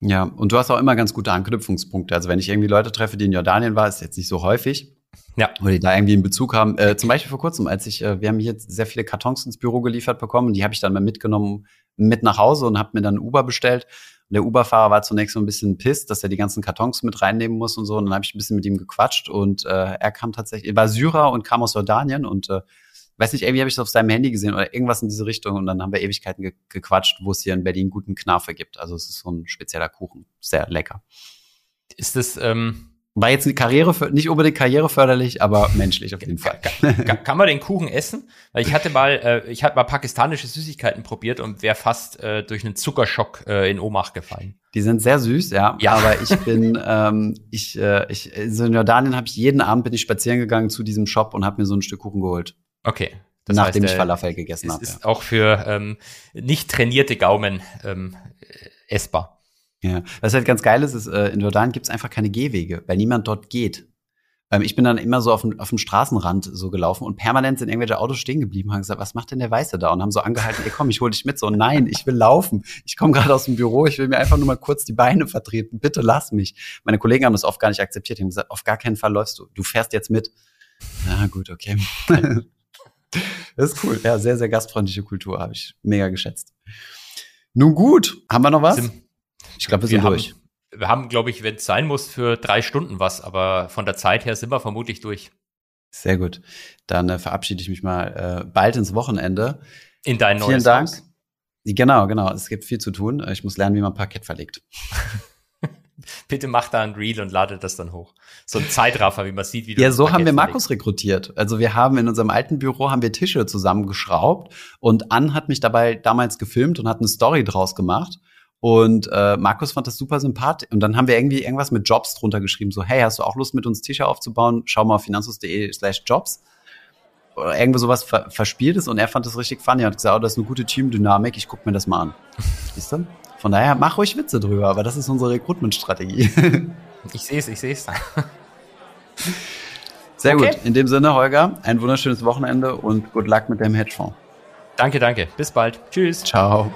Ja, und du hast auch immer ganz gute Anknüpfungspunkte. Also wenn ich irgendwie Leute treffe, die in Jordanien waren, ist jetzt nicht so häufig. Ja. Oder die da irgendwie einen Bezug haben. Äh, zum Beispiel vor kurzem, als ich, äh, wir haben hier sehr viele Kartons ins Büro geliefert bekommen und die habe ich dann mal mitgenommen mit nach Hause und habe mir dann Uber bestellt. Und der Uber-Fahrer war zunächst so ein bisschen pisst, dass er die ganzen Kartons mit reinnehmen muss und so. Und dann habe ich ein bisschen mit ihm gequatscht und äh, er kam tatsächlich, er war Syrer und kam aus Jordanien und äh, weiß nicht, irgendwie habe ich es auf seinem Handy gesehen oder irgendwas in diese Richtung und dann haben wir Ewigkeiten ge gequatscht, wo es hier in Berlin guten Knafe gibt. Also es ist so ein spezieller Kuchen, sehr lecker. Ist das, ähm, War jetzt eine Karriere, nicht unbedingt karriereförderlich, aber menschlich auf jeden Fall. Kann, kann man den Kuchen essen? Weil ich hatte mal, äh, ich hatte mal pakistanische Süßigkeiten probiert und wäre fast äh, durch einen Zuckerschock äh, in Ohnmacht gefallen. Die sind sehr süß, ja. ja. Aber ich bin, ähm, ich, äh, ich, so in Jordanien habe ich jeden Abend bin ich spazieren gegangen zu diesem Shop und habe mir so ein Stück Kuchen geholt. Okay. Das nachdem heißt, ich Falafel gegessen habe. Ist ja. auch für ähm, nicht trainierte Gaumen ähm, essbar. Ja, was halt ganz geil ist, ist, äh, in Jordan gibt es einfach keine Gehwege, weil niemand dort geht. Ähm, ich bin dann immer so auf dem, auf dem Straßenrand so gelaufen und permanent sind irgendwelche Autos stehen geblieben haben gesagt, was macht denn der Weiße da? Und haben so angehalten, ey komm, ich hol dich mit. So, nein, ich will laufen. Ich komme gerade aus dem Büro, ich will mir einfach nur mal kurz die Beine vertreten. Bitte lass mich. Meine Kollegen haben das oft gar nicht akzeptiert. Die haben gesagt, auf gar keinen Fall läufst du. Du fährst jetzt mit. Na gut, okay. <laughs> das ist cool. Ja, sehr, sehr gastfreundliche Kultur, habe ich mega geschätzt. Nun gut, haben wir noch was? Sim ich glaube, wir sind wir durch. Haben, wir haben, glaube ich, wenn es sein muss, für drei Stunden was, aber von der Zeit her sind wir vermutlich durch. Sehr gut. Dann äh, verabschiede ich mich mal äh, bald ins Wochenende. In dein Vielen neues Dank. Haus. Genau, genau. Es gibt viel zu tun. Ich muss lernen, wie man Parkett verlegt. <laughs> Bitte mach da ein Reel und lade das dann hoch. So ein Zeitraffer, wie man sieht, wie du Ja, so haben wir Markus rekrutiert. Also wir haben in unserem alten Büro haben wir Tische zusammengeschraubt und Ann hat mich dabei damals gefilmt und hat eine Story draus gemacht. Und äh, Markus fand das super sympathisch. Und dann haben wir irgendwie irgendwas mit Jobs drunter geschrieben. So, hey, hast du auch Lust, mit uns Tische aufzubauen? Schau mal auf finanzus.de slash Jobs. Oder irgendwo sowas ver verspielt ist. Und er fand das richtig funny. Er hat gesagt, oh, das ist eine gute Teamdynamik. Ich guck mir das mal an. <laughs> Siehst du? Von daher, mach ruhig Witze drüber. Aber das ist unsere Recruitment-Strategie. <laughs> ich sehe es, ich sehe es. <laughs> Sehr okay. gut. In dem Sinne, Holger, ein wunderschönes Wochenende und good luck mit dem Hedgefonds. Danke, danke. Bis bald. Tschüss. Ciao.